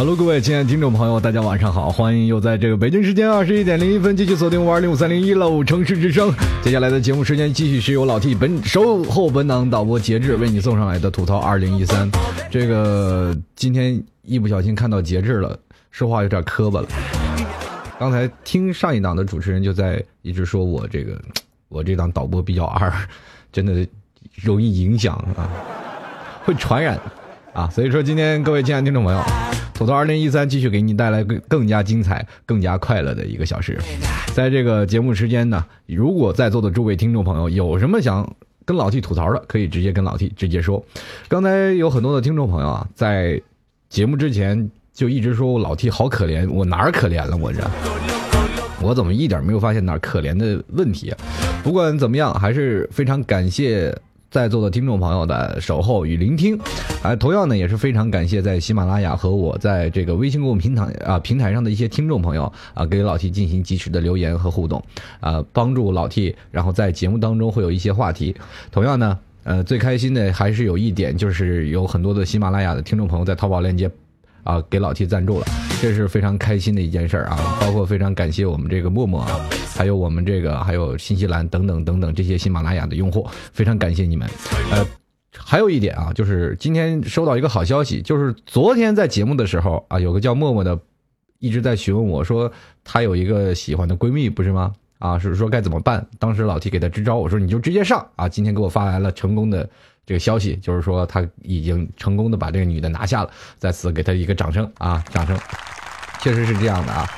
Hello，各位亲爱的听众朋友，大家晚上好，欢迎又在这个北京时间二十一点零一分继续锁定五二零五三零一喽城市之声。接下来的节目时间继续是由老 T 本守候本档导播节制为你送上来的吐槽二零一三。这个今天一不小心看到节制了，说话有点磕巴了。刚才听上一档的主持人就在一直说我这个我这档导播比较二，真的容易影响啊，会传染啊。所以说今天各位亲爱的听众朋友。吐槽二零一三继续给你带来更更加精彩、更加快乐的一个小时。在这个节目时间呢，如果在座的诸位听众朋友有什么想跟老 T 吐槽的，可以直接跟老 T 直接说。刚才有很多的听众朋友啊，在节目之前就一直说我老 T 好可怜，我哪儿可怜了？我这，我怎么一点没有发现哪可怜的问题啊？不管怎么样，还是非常感谢。在座的听众朋友的守候与聆听，啊，同样呢也是非常感谢在喜马拉雅和我在这个微信公众平台啊平台上的一些听众朋友啊，给老 T 进行及时的留言和互动，啊，帮助老 T，然后在节目当中会有一些话题。同样呢，呃，最开心的还是有一点，就是有很多的喜马拉雅的听众朋友在淘宝链接。啊，给老 T 赞助了，这是非常开心的一件事啊！包括非常感谢我们这个默默啊，还有我们这个还有新西兰等等等等这些喜马拉雅的用户，非常感谢你们。呃，还有一点啊，就是今天收到一个好消息，就是昨天在节目的时候啊，有个叫默默的一直在询问我说，她有一个喜欢的闺蜜，不是吗？啊，是说该怎么办？当时老 T 给她支招，我说你就直接上啊！今天给我发来了成功的。这个消息就是说，他已经成功的把这个女的拿下了，在此给他一个掌声啊！掌声，确实是这样的啊。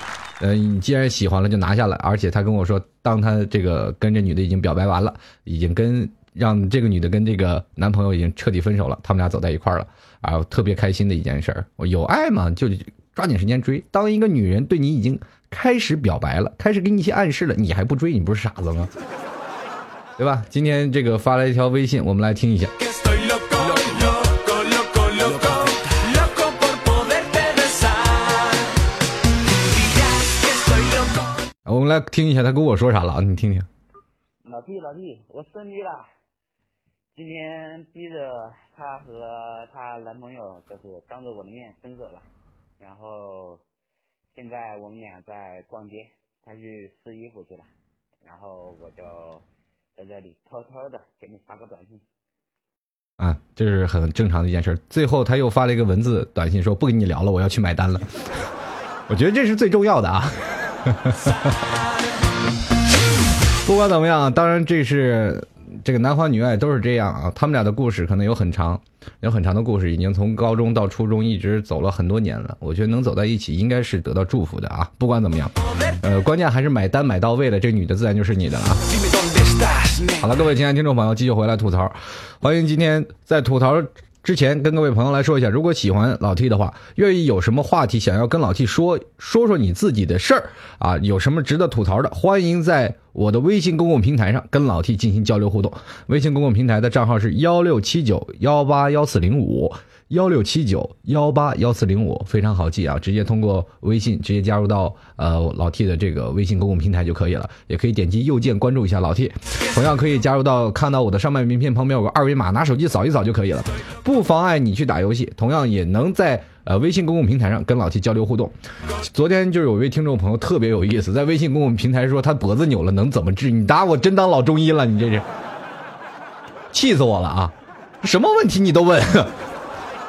呃，你既然喜欢了，就拿下了。而且他跟我说，当他这个跟这女的已经表白完了，已经跟让这个女的跟这个男朋友已经彻底分手了，他们俩走在一块儿了啊，特别开心的一件事儿。我有爱嘛，就抓紧时间追。当一个女人对你已经开始表白了，开始给你一些暗示了，你还不追，你不是傻子吗？对吧？今天这个发了一条微信，我们来听一下。我们来听一下他跟我说啥了啊？你听听。老弟，老弟，我生日了，今天逼着她和她男朋友就是当着我的面分手了，然后现在我们俩在逛街，他去试衣服去了，然后我就。在这里偷偷的给你发个短信，啊，这是很正常的一件事。最后他又发了一个文字短信，说不跟你聊了，我要去买单了。我觉得这是最重要的啊。不管怎么样，当然这是这个男欢女爱都是这样啊。他们俩的故事可能有很长，有很长的故事，已经从高中到初中一直走了很多年了。我觉得能走在一起，应该是得到祝福的啊。不管怎么样，呃，关键还是买单买到位了，这女的自然就是你的了啊。好了，各位亲爱的听众朋友，继续回来吐槽。欢迎今天在吐槽之前跟各位朋友来说一下，如果喜欢老 T 的话，愿意有什么话题想要跟老 T 说说说你自己的事儿啊，有什么值得吐槽的，欢迎在我的微信公共平台上跟老 T 进行交流互动。微信公共平台的账号是幺六七九幺八幺四零五。幺六七九幺八幺四零五非常好记啊，直接通过微信直接加入到呃老 T 的这个微信公共平台就可以了，也可以点击右键关注一下老 T，同样可以加入到看到我的上麦名片旁边有个二维码，拿手机扫一扫就可以了，不妨碍你去打游戏，同样也能在呃微信公共平台上跟老 T 交流互动。昨天就有一位听众朋友特别有意思，在微信公共平台说他脖子扭了能怎么治？你打我真当老中医了，你这是。气死我了啊！什么问题你都问。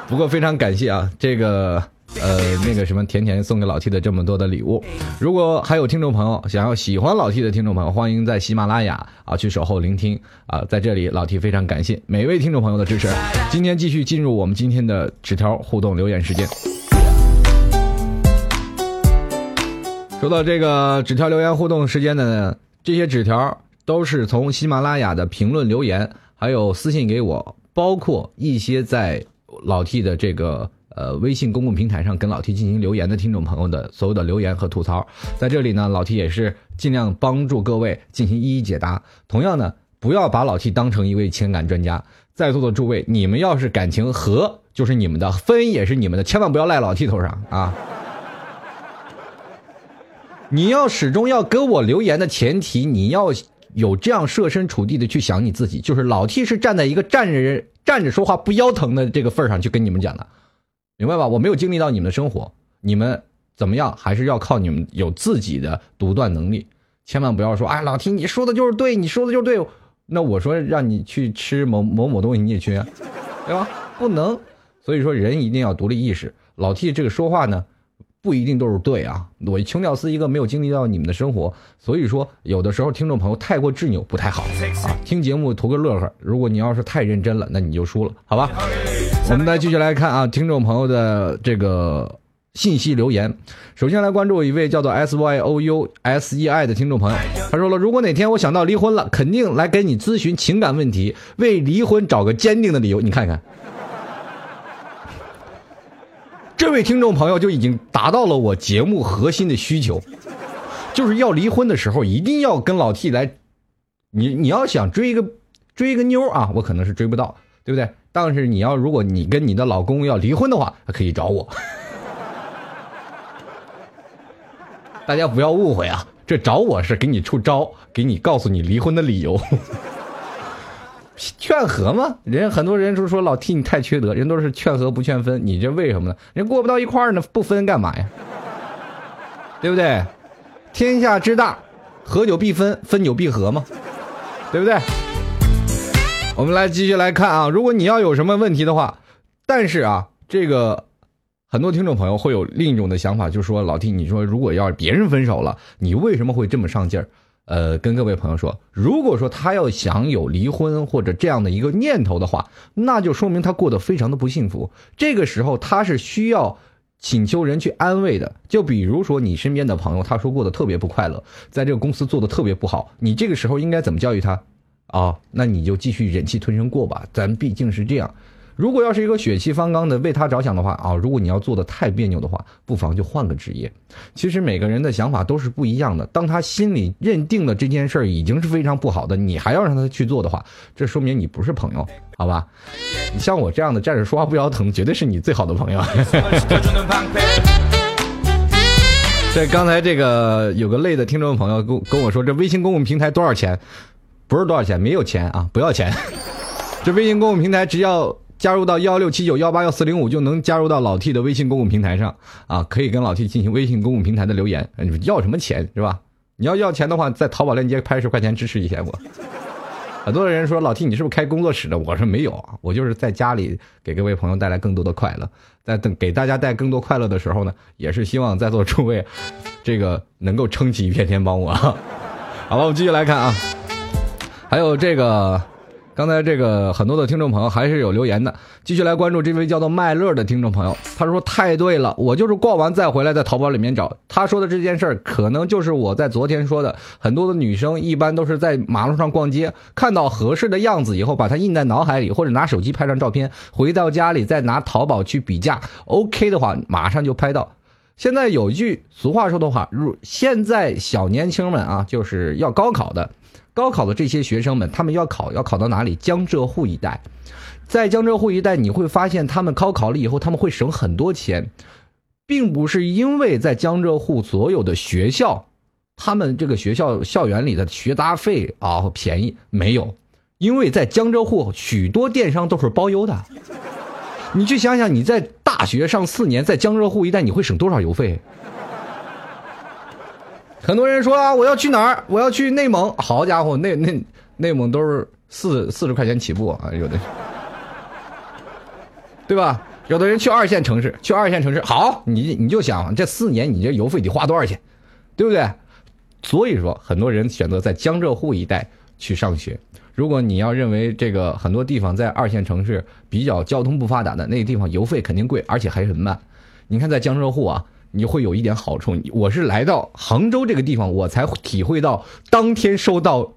不过非常感谢啊，这个呃那个什么甜甜送给老 T 的这么多的礼物。如果还有听众朋友想要喜欢老 T 的听众朋友，欢迎在喜马拉雅啊去守候聆听啊，在这里老 T 非常感谢每位听众朋友的支持。今天继续进入我们今天的纸条互动留言时间。说到这个纸条留言互动时间呢，这些纸条都是从喜马拉雅的评论留言，还有私信给我，包括一些在老 T 的这个呃微信公共平台上跟老 T 进行留言的听众朋友的所有的留言和吐槽，在这里呢，老 T 也是尽量帮助各位进行一一解答。同样呢，不要把老 T 当成一位情感专家，在座的诸位，你们要是感情和就是你们的，分也是你们的，千万不要赖老 T 头上啊。你要始终要给我留言的前提，你要有这样设身处地的去想你自己，就是老 T 是站在一个站着站着说话不腰疼的这个份上去跟你们讲的，明白吧？我没有经历到你们的生活，你们怎么样还是要靠你们有自己的独断能力，千万不要说哎，老 T 你说的就是对，你说的就是对，那我说让你去吃某某某东西你也去，对吧？不能，所以说人一定要独立意识。老 T 这个说话呢。不一定都是对啊！我穷屌丝一个没有经历到你们的生活，所以说有的时候听众朋友太过执拗不太好啊。听节目图个乐呵，如果你要是太认真了，那你就输了，好吧？我们再继续来看啊，听众朋友的这个信息留言。首先来关注一位叫做 S Y O U S E I 的听众朋友，他说了：如果哪天我想到离婚了，肯定来给你咨询情感问题，为离婚找个坚定的理由。你看看。这位听众朋友就已经达到了我节目核心的需求，就是要离婚的时候一定要跟老 T 来，你你要想追一个追一个妞啊，我可能是追不到，对不对？但是你要如果你跟你的老公要离婚的话，可以找我。大家不要误会啊，这找我是给你出招，给你告诉你离婚的理由。劝和吗？人很多人都说老 T 你太缺德，人都是劝和不劝分，你这为什么呢？人过不到一块儿呢，不分干嘛呀？对不对？天下之大，合久必分，分久必合嘛，对不对？我们来继续来看啊，如果你要有什么问题的话，但是啊，这个很多听众朋友会有另一种的想法，就是说老 T，你说如果要是别人分手了，你为什么会这么上劲儿？呃，跟各位朋友说，如果说他要想有离婚或者这样的一个念头的话，那就说明他过得非常的不幸福。这个时候他是需要请求人去安慰的。就比如说你身边的朋友，他说过得特别不快乐，在这个公司做的特别不好，你这个时候应该怎么教育他？啊，那你就继续忍气吞声过吧，咱毕竟是这样。如果要是一个血气方刚的为他着想的话啊，如果你要做的太别扭的话，不妨就换个职业。其实每个人的想法都是不一样的。当他心里认定了这件事儿已经是非常不好的，你还要让他去做的话，这说明你不是朋友，好吧？你像我这样的站着说话不腰疼，绝对是你最好的朋友。这刚才这个有个累的听众朋友跟跟我说，这微信公共平台多少钱？不是多少钱，没有钱啊，不要钱。这微信公共平台只要。加入到幺六七九幺八幺四零五就能加入到老 T 的微信公共平台上啊，可以跟老 T 进行微信公共平台的留言。你要什么钱是吧？你要要钱的话，在淘宝链接拍十块钱支持一下我。很多的人说老 T 你是不是开工作室的？我说没有啊，我就是在家里给各位朋友带来更多的快乐。在等给大家带更多快乐的时候呢，也是希望在座诸位这个能够撑起一片天帮我。好了，我们继续来看啊，还有这个。刚才这个很多的听众朋友还是有留言的，继续来关注这位叫做麦乐的听众朋友。他说太对了，我就是逛完再回来，在淘宝里面找他说的这件事儿，可能就是我在昨天说的。很多的女生一般都是在马路上逛街，看到合适的样子以后，把它印在脑海里，或者拿手机拍张照片，回到家里再拿淘宝去比价，OK 的话马上就拍到。现在有句俗话说的话，如现在小年轻们啊，就是要高考的。高考的这些学生们，他们要考要考到哪里？江浙沪一带，在江浙沪一带，你会发现他们高考了以后，他们会省很多钱，并不是因为在江浙沪所有的学校，他们这个学校校园里的学杂费啊便宜，没有，因为在江浙沪许多电商都是包邮的。你去想想，你在大学上四年，在江浙沪一带，你会省多少邮费？很多人说啊，我要去哪儿？我要去内蒙。好家伙，内内内蒙都是四四十块钱起步啊，有的，对吧？有的人去二线城市，去二线城市好，你你就想这四年你这油费得花多少钱，对不对？所以说，很多人选择在江浙沪一带去上学。如果你要认为这个很多地方在二线城市比较交通不发达的那个地方油费肯定贵，而且还很慢。你看在江浙沪啊，你会有一点好处。我是来到杭州这个地方，我才体会到当天收到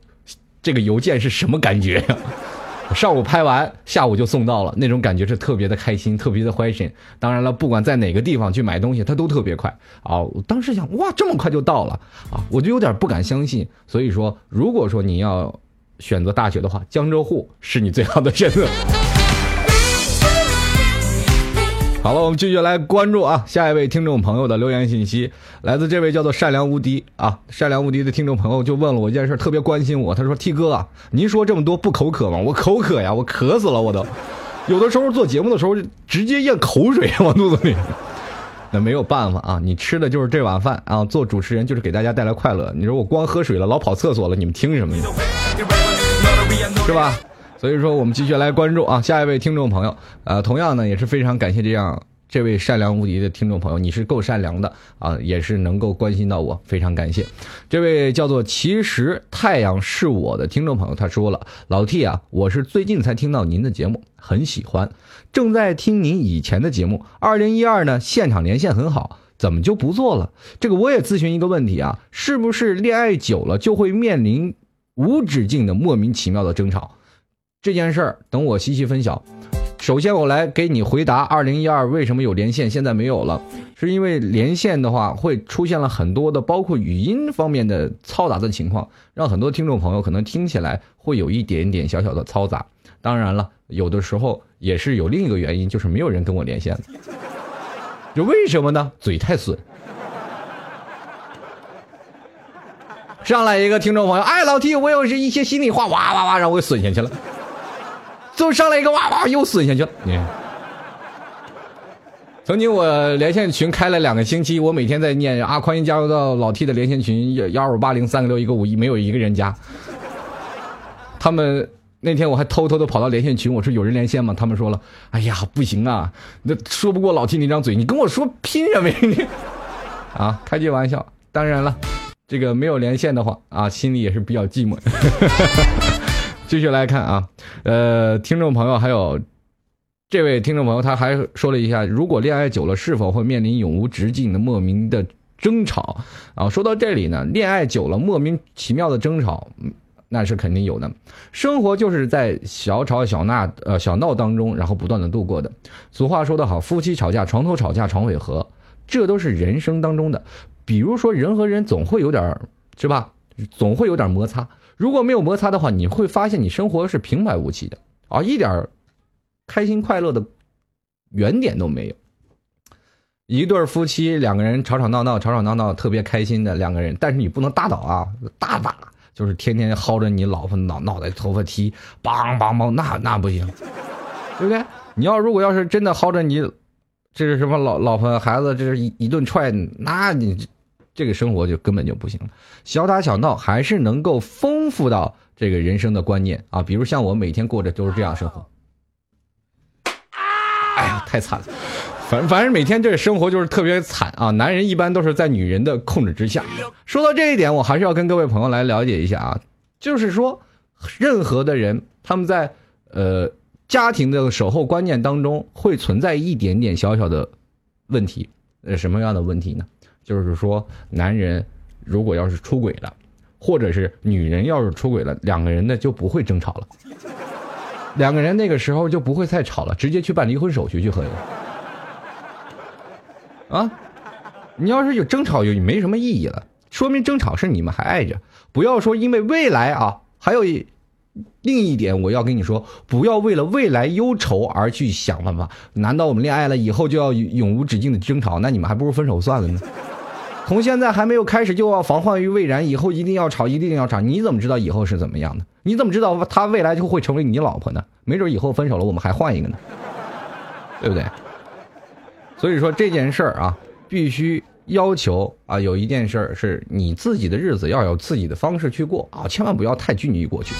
这个邮件是什么感觉呀。上午拍完，下午就送到了，那种感觉是特别的开心，特别的欢神。当然了，不管在哪个地方去买东西，它都特别快啊！我当时想，哇，这么快就到了啊！我就有点不敢相信。所以说，如果说你要选择大学的话，江浙沪是你最好的选择。好了，我们继续来关注啊，下一位听众朋友的留言信息，来自这位叫做善良无敌啊，善良无敌的听众朋友就问了我一件事，特别关心我。他说：“T 哥啊，您说这么多不口渴吗？我口渴呀，我渴死了，我都 有的时候做节目的时候就直接咽口水往肚子里。那没有办法啊，你吃的就是这碗饭啊。做主持人就是给大家带来快乐。你说我光喝水了，老跑厕所了，你们听什么呀？是吧？”所以说，我们继续来关注啊，下一位听众朋友，呃，同样呢也是非常感谢这样这位善良无敌的听众朋友，你是够善良的啊，也是能够关心到我，非常感谢。这位叫做其实太阳是我的听众朋友，他说了，老 T 啊，我是最近才听到您的节目，很喜欢，正在听您以前的节目。二零一二呢，现场连线很好，怎么就不做了？这个我也咨询一个问题啊，是不是恋爱久了就会面临无止境的莫名其妙的争吵？这件事儿等我细细分享。首先，我来给你回答：二零一二为什么有连线，现在没有了？是因为连线的话会出现了很多的，包括语音方面的嘈杂的情况，让很多听众朋友可能听起来会有一点点小小的嘈杂。当然了，有的时候也是有另一个原因，就是没有人跟我连线。就为什么呢？嘴太损。上来一个听众朋友，哎，老 T，我有是一些心里话，哇哇哇，让我给损下去了。就上来一个哇哇，又损下去了。你曾经我连线群开了两个星期，我每天在念啊，欢迎加入到老 T 的连线群幺二五八零三个六一个五一，没有一个人加。他们那天我还偷偷的跑到连线群，我说有人连线吗？他们说了，哎呀，不行啊，那说不过老 T 那张嘴，你跟我说拼什么呀你？啊，开句玩笑。当然了，这个没有连线的话啊，心里也是比较寂寞。继续来看啊，呃，听众朋友还有这位听众朋友，他还说了一下，如果恋爱久了，是否会面临永无止境的莫名的争吵？啊，说到这里呢，恋爱久了莫名其妙的争吵，那是肯定有的。生活就是在小吵小闹呃小闹当中，然后不断的度过的。俗话说得好，夫妻吵架床头吵架床尾和，这都是人生当中的。比如说人和人总会有点是吧，总会有点摩擦。如果没有摩擦的话，你会发现你生活是平白无奇的啊，一点开心快乐的原点都没有。一对夫妻两个人吵吵闹闹，吵吵闹闹特别开心的两个人，但是你不能大倒啊，大打就是天天薅着你老婆脑脑袋头发踢，梆梆梆，那那不行，对不对？你要如果要是真的薅着你，这是什么老老婆孩子，这是一一顿踹，那你。这个生活就根本就不行了，小打小闹还是能够丰富到这个人生的观念啊。比如像我每天过着都是这样生活，哎呀，太惨了，反反正每天这个生活就是特别惨啊。男人一般都是在女人的控制之下。说到这一点，我还是要跟各位朋友来了解一下啊，就是说，任何的人他们在呃家庭的守候观念当中会存在一点点小小的问题，呃，什么样的问题呢？就是说，男人如果要是出轨了，或者是女人要是出轨了，两个人呢就不会争吵了，两个人那个时候就不会再吵了，直接去办离婚手续就可以了。啊，你要是有争吵，就没什么意义了，说明争吵是你们还爱着。不要说因为未来啊，还有一。另一点，我要跟你说，不要为了未来忧愁而去想办法。难道我们恋爱了以后就要永无止境的争吵？那你们还不如分手算了呢。从现在还没有开始就要防患于未然，以后一定要吵，一定要吵。你怎么知道以后是怎么样的？你怎么知道他未来就会成为你老婆呢？没准以后分手了，我们还换一个呢，对不对？所以说这件事儿啊，必须要求啊，有一件事儿是你自己的日子要有自己的方式去过啊，千万不要太拘泥于过去。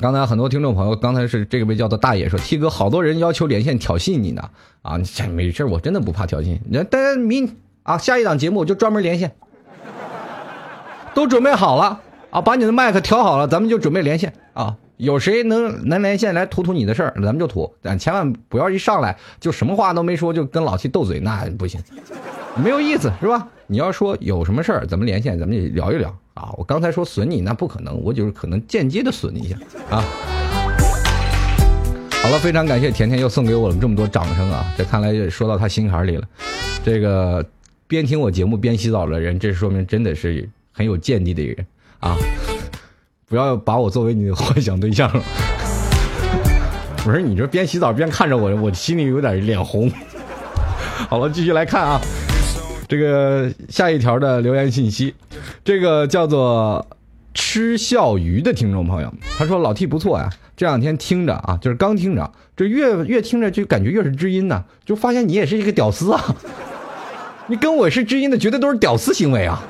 刚才很多听众朋友，刚才是这位叫做大爷说，T 哥，好多人要求连线挑衅你呢，啊，这没事我真的不怕挑衅。那大家明啊，下一档节目就专门连线，都准备好了啊，把你的麦克调好了，咱们就准备连线啊。有谁能能连线来吐吐你的事儿，咱们就吐，但千万不要一上来就什么话都没说就跟老七斗嘴，那不行，没有意思是吧？你要说有什么事儿，咱们连线，咱们也聊一聊啊。我刚才说损你，那不可能，我就是可能间接的损你一下啊。好了，非常感谢甜甜又送给我们这么多掌声啊！这看来也说到他心坎里了。这个边听我节目边洗澡的人，这说明真的是很有见地的人啊！不要把我作为你的幻想对象了。不是你这边洗澡边看着我，我心里有点脸红。好了，继续来看啊，这个下一条的留言信息，这个叫做吃笑鱼的听众朋友，他说老 T 不错呀。这两天听着啊，就是刚听着，这越越听着就感觉越是知音呢，就发现你也是一个屌丝啊！你跟我是知音的，绝对都是屌丝行为啊！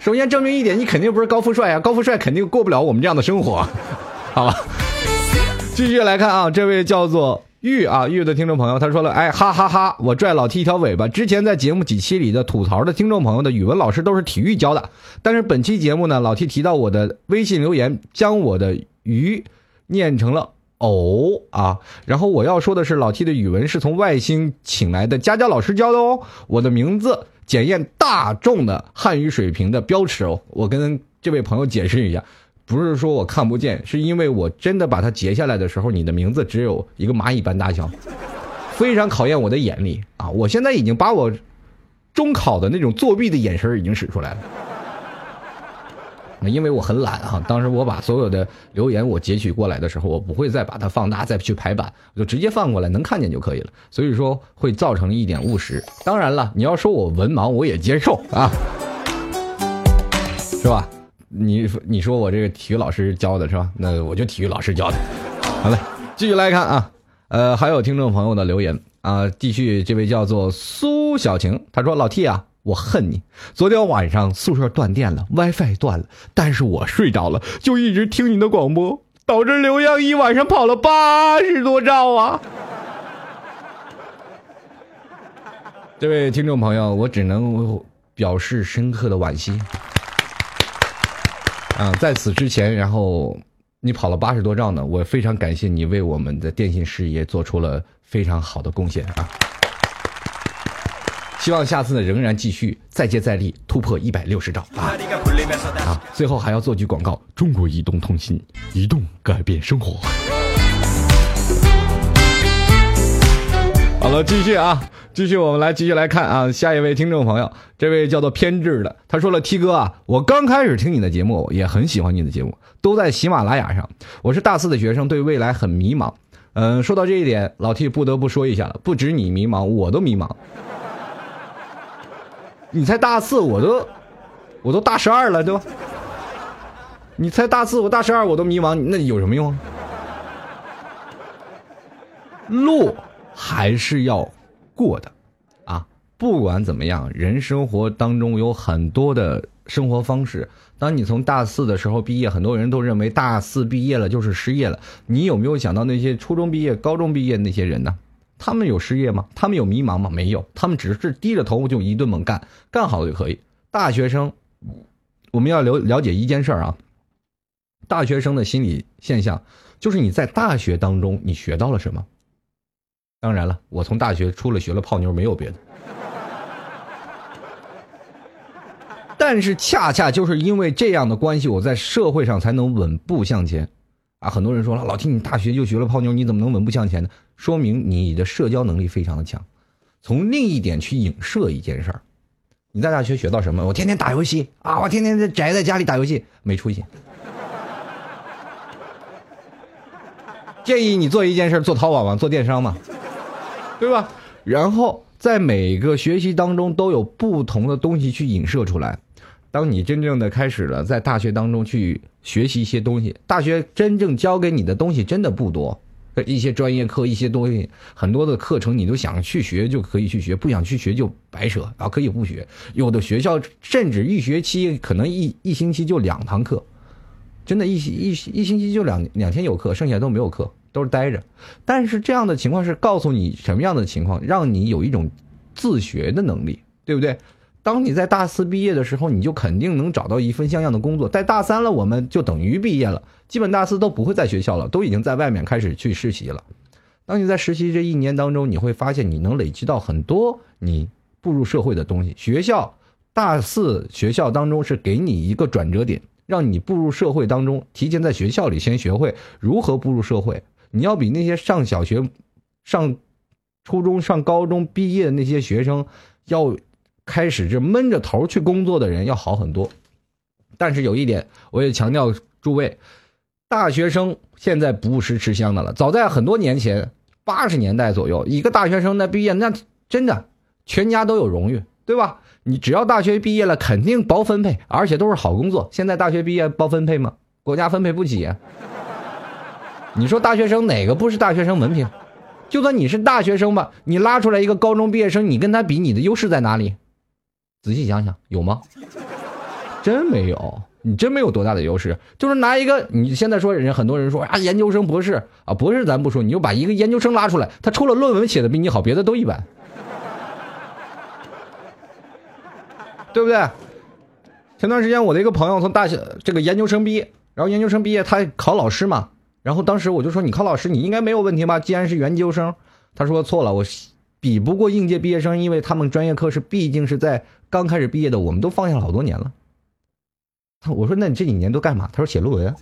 首先证明一点，你肯定不是高富帅啊，高富帅肯定过不了我们这样的生活，好吧？继续来看啊，这位叫做玉啊玉的听众朋友，他说了，哎哈哈哈，我拽老 T 一条尾巴。之前在节目几期里的吐槽的听众朋友的语文老师都是体育教的，但是本期节目呢，老 T 提到我的微信留言，将我的鱼念成了哦啊。然后我要说的是，老 T 的语文是从外星请来的家教老师教的哦。我的名字检验大众的汉语水平的标尺哦。我跟这位朋友解释一下。不是说我看不见，是因为我真的把它截下来的时候，你的名字只有一个蚂蚁般大小，非常考验我的眼力啊！我现在已经把我中考的那种作弊的眼神已经使出来了。因为我很懒哈，当时我把所有的留言我截取过来的时候，我不会再把它放大再去排版，我就直接放过来，能看见就可以了。所以说会造成一点误时。当然了，你要说我文盲，我也接受啊，是吧？你你说我这个体育老师教的是吧？那我就体育老师教的。好嘞，继续来看啊，呃，还有听众朋友的留言啊，继续这位叫做苏小晴，他说：“老 T 啊，我恨你。昨天晚上宿舍断电了，WiFi 断了，但是我睡着了，就一直听你的广播，导致流量一晚上跑了八十多兆啊。”这位听众朋友，我只能表示深刻的惋惜。啊，在此之前，然后你跑了八十多兆呢，我非常感谢你为我们的电信事业做出了非常好的贡献啊！希望下次呢仍然继续再接再厉，突破一百六十兆啊！啊，最后还要做句广告：中国移动通信，移动改变生活。好了，继续啊，继续，我们来继续来看啊，下一位听众朋友，这位叫做偏执的，他说了：“T 哥啊，我刚开始听你的节目，也很喜欢你的节目，都在喜马拉雅上。我是大四的学生，对未来很迷茫。嗯，说到这一点，老 T 不得不说一下了，不止你迷茫，我都迷茫。你才大四，我都我都大十二了，对吧？你才大四，我大十二，我都迷茫，那有什么用？啊路。”还是要过的，啊，不管怎么样，人生活当中有很多的生活方式。当你从大四的时候毕业，很多人都认为大四毕业了就是失业了。你有没有想到那些初中毕业、高中毕业那些人呢？他们有失业吗？他们有迷茫吗？没有，他们只是低着头就一顿猛干，干好了就可以。大学生，我们要了了解一件事啊，大学生的心理现象就是你在大学当中你学到了什么？当然了，我从大学出了学了泡妞，没有别的。但是恰恰就是因为这样的关系，我在社会上才能稳步向前。啊，很多人说了，老听你大学就学了泡妞，你怎么能稳步向前呢？说明你的社交能力非常的强。从另一点去影射一件事儿，你在大学学到什么？我天天打游戏啊，我天天在宅在家里打游戏，没出息。建议你做一件事，做淘宝嘛，做电商嘛。对吧？然后在每个学习当中都有不同的东西去影射出来。当你真正的开始了在大学当中去学习一些东西，大学真正教给你的东西真的不多。一些专业课，一些东西，很多的课程，你都想去学就可以去学，不想去学就白扯啊，可以不学。有的学校甚至一学期可能一一星期就两堂课，真的一星一一星期就两两天有课，剩下都没有课，都是待着。但是这样的情况是告诉你什么样的情况，让你有一种自学的能力，对不对？当你在大四毕业的时候，你就肯定能找到一份像样的工作。在大三了，我们就等于毕业了，基本大四都不会在学校了，都已经在外面开始去实习了。当你在实习这一年当中，你会发现你能累积到很多你步入社会的东西。学校大四学校当中是给你一个转折点，让你步入社会当中，提前在学校里先学会如何步入社会。你要比那些上小学、上初中、上高中毕业的那些学生要。开始这闷着头去工作的人要好很多，但是有一点，我也强调诸位，大学生现在不是吃香的了。早在很多年前，八十年代左右，一个大学生的毕业，那真的全家都有荣誉，对吧？你只要大学毕业了，肯定包分配，而且都是好工作。现在大学毕业包分配吗？国家分配不起。你说大学生哪个不是大学生文凭？就算你是大学生吧，你拉出来一个高中毕业生，你跟他比，你的优势在哪里？仔细想想，有吗？真没有，你真没有多大的优势。就是拿一个，你现在说人，很多人说啊，研究生、博士啊，博士咱不说，你就把一个研究生拉出来，他除了论文写的比你好，别的都一般，对不对？前段时间我的一个朋友从大学这个研究生毕业，然后研究生毕业他考老师嘛，然后当时我就说你考老师你应该没有问题吧？既然是研究生，他说错了，我。比不过应届毕业生，因为他们专业课是毕竟是在刚开始毕业的，我们都放下了好多年了。我说：“那你这几年都干嘛？”他说：“写论文。”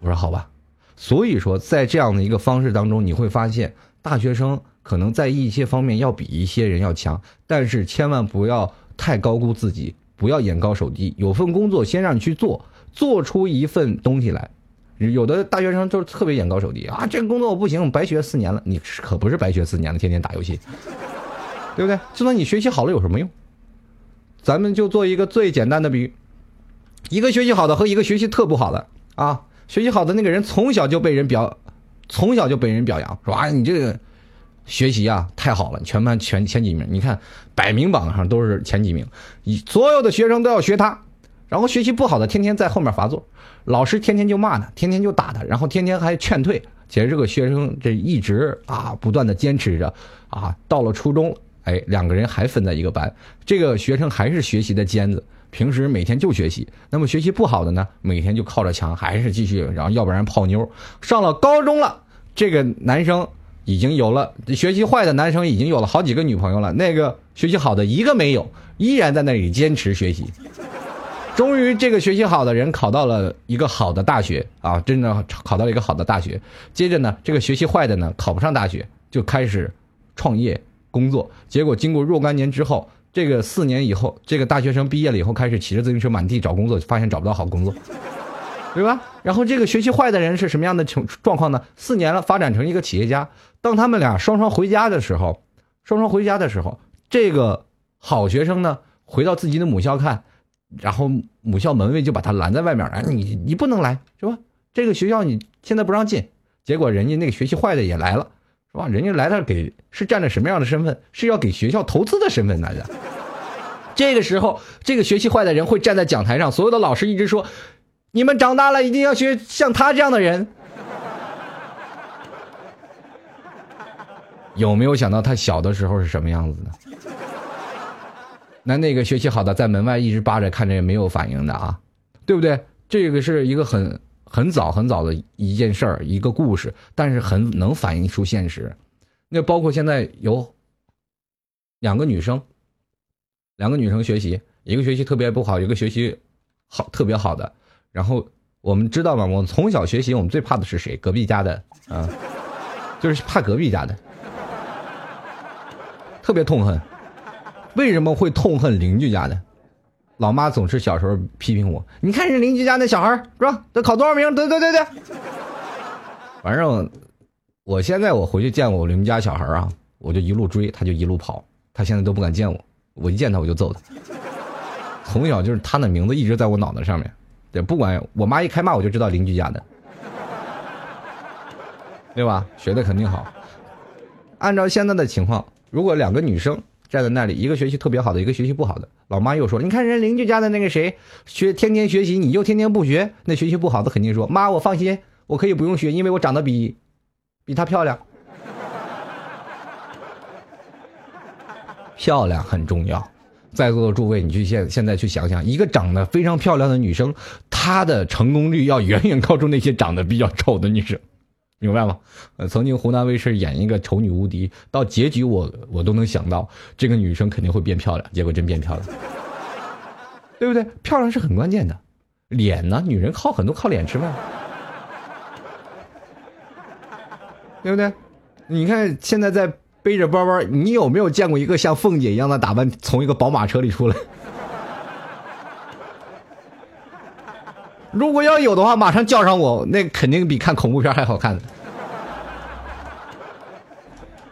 我说：“好吧。”所以说，在这样的一个方式当中，你会发现大学生可能在一些方面要比一些人要强，但是千万不要太高估自己，不要眼高手低。有份工作先让你去做，做出一份东西来。有的大学生就是特别眼高手低啊，这个工作我不行，白学四年了。你可不是白学四年了，天天打游戏，对不对？就算你学习好了有什么用？咱们就做一个最简单的比喻：一个学习好的和一个学习特不好的啊。学习好的那个人从小就被人表，从小就被人表扬，说啊你这个学习啊太好了，全班全前几名。你看百名榜上都是前几名，所有的学生都要学他。然后学习不好的天天在后面罚坐。老师天天就骂他，天天就打他，然后天天还劝退。其实这个学生这一直啊不断的坚持着，啊到了初中，哎两个人还分在一个班。这个学生还是学习的尖子，平时每天就学习。那么学习不好的呢，每天就靠着墙，还是继续，然后要不然泡妞。上了高中了，这个男生已经有了学习坏的男生已经有了好几个女朋友了，那个学习好的一个没有，依然在那里坚持学习。终于，这个学习好的人考到了一个好的大学啊，真的考到了一个好的大学。接着呢，这个学习坏的呢，考不上大学，就开始创业工作。结果经过若干年之后，这个四年以后，这个大学生毕业了以后，开始骑着自行车满地找工作，发现找不到好工作，对吧？然后这个学习坏的人是什么样的情状况呢？四年了，发展成一个企业家。当他们俩双双回家的时候，双双回家的时候，这个好学生呢，回到自己的母校看。然后母校门卫就把他拦在外面了，你你不能来是吧？这个学校你现在不让进。结果人家那个学习坏的也来了，是吧？人家来了给是占着什么样的身份？是要给学校投资的身份来的。这个时候，这个学习坏的人会站在讲台上，所有的老师一直说：“你们长大了一定要学像他这样的人。”有没有想到他小的时候是什么样子的？那那个学习好的在门外一直扒着看着也没有反应的啊，对不对？这个是一个很很早很早的一件事儿，一个故事，但是很能反映出现实。那包括现在有两个女生，两个女生学习，一个学习特别不好，一个学习好特别好的。然后我们知道吗？我们从小学习，我们最怕的是谁？隔壁家的啊，就是怕隔壁家的，特别痛恨。为什么会痛恨邻居家的？老妈总是小时候批评我，你看人邻居家那小孩是吧？得考多少名？对对对对。反正我现在我回去见我邻居家小孩啊，我就一路追，他就一路跑，他现在都不敢见我，我一见他我就揍他。从小就是他的名字一直在我脑袋上面，对，不管我妈一开骂我就知道邻居家的，对吧？学的肯定好。按照现在的情况，如果两个女生。站在那里，一个学习特别好的，一个学习不好的，老妈又说：“你看人邻居家的那个谁学天天学习，你就天天不学，那学习不好的肯定说妈，我放心，我可以不用学，因为我长得比比她漂亮。漂亮很重要。在座的诸位，你去现现在去想想，一个长得非常漂亮的女生，她的成功率要远远高出那些长得比较丑的女生。”明白吗？呃，曾经湖南卫视演一个丑女无敌，到结局我我都能想到，这个女生肯定会变漂亮，结果真变漂亮，对不对？漂亮是很关键的，脸呢？女人靠很多靠脸吃饭，对不对？你看现在在背着包包，你有没有见过一个像凤姐一样的打扮从一个宝马车里出来？如果要有的话，马上叫上我，那肯定比看恐怖片还好看，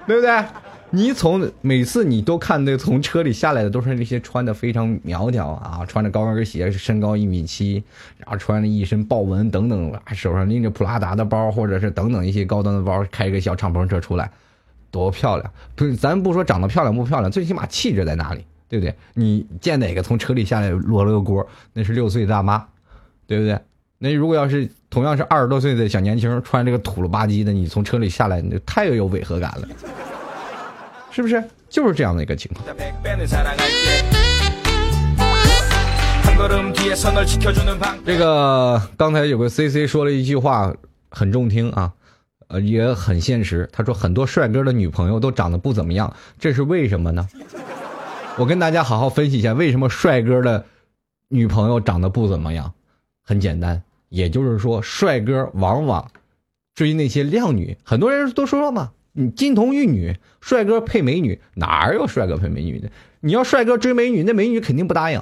对不对？你从每次你都看那从车里下来的都是那些穿的非常苗条啊，穿着高跟鞋，身高一米七，然后穿着一身豹纹等等，手上拎着普拉达的包，或者是等等一些高端的包，开个小敞篷车出来，多漂亮！不是，咱不说长得漂亮不漂亮，最起码气质在哪里，对不对？你见哪个从车里下来落了个锅，那是六岁大妈。对不对？那如果要是同样是二十多岁的小年轻，穿这个土了吧唧的，你从车里下来，那太有违和感了，是不是？就是这样的一个情况。这个刚才有个 C C 说了一句话，很中听啊，呃，也很现实。他说很多帅哥的女朋友都长得不怎么样，这是为什么呢？我跟大家好好分析一下，为什么帅哥的女朋友长得不怎么样。很简单，也就是说，帅哥往往追那些靓女。很多人都说了嘛，你金童玉女，帅哥配美女，哪有帅哥配美女的？你要帅哥追美女，那美女肯定不答应。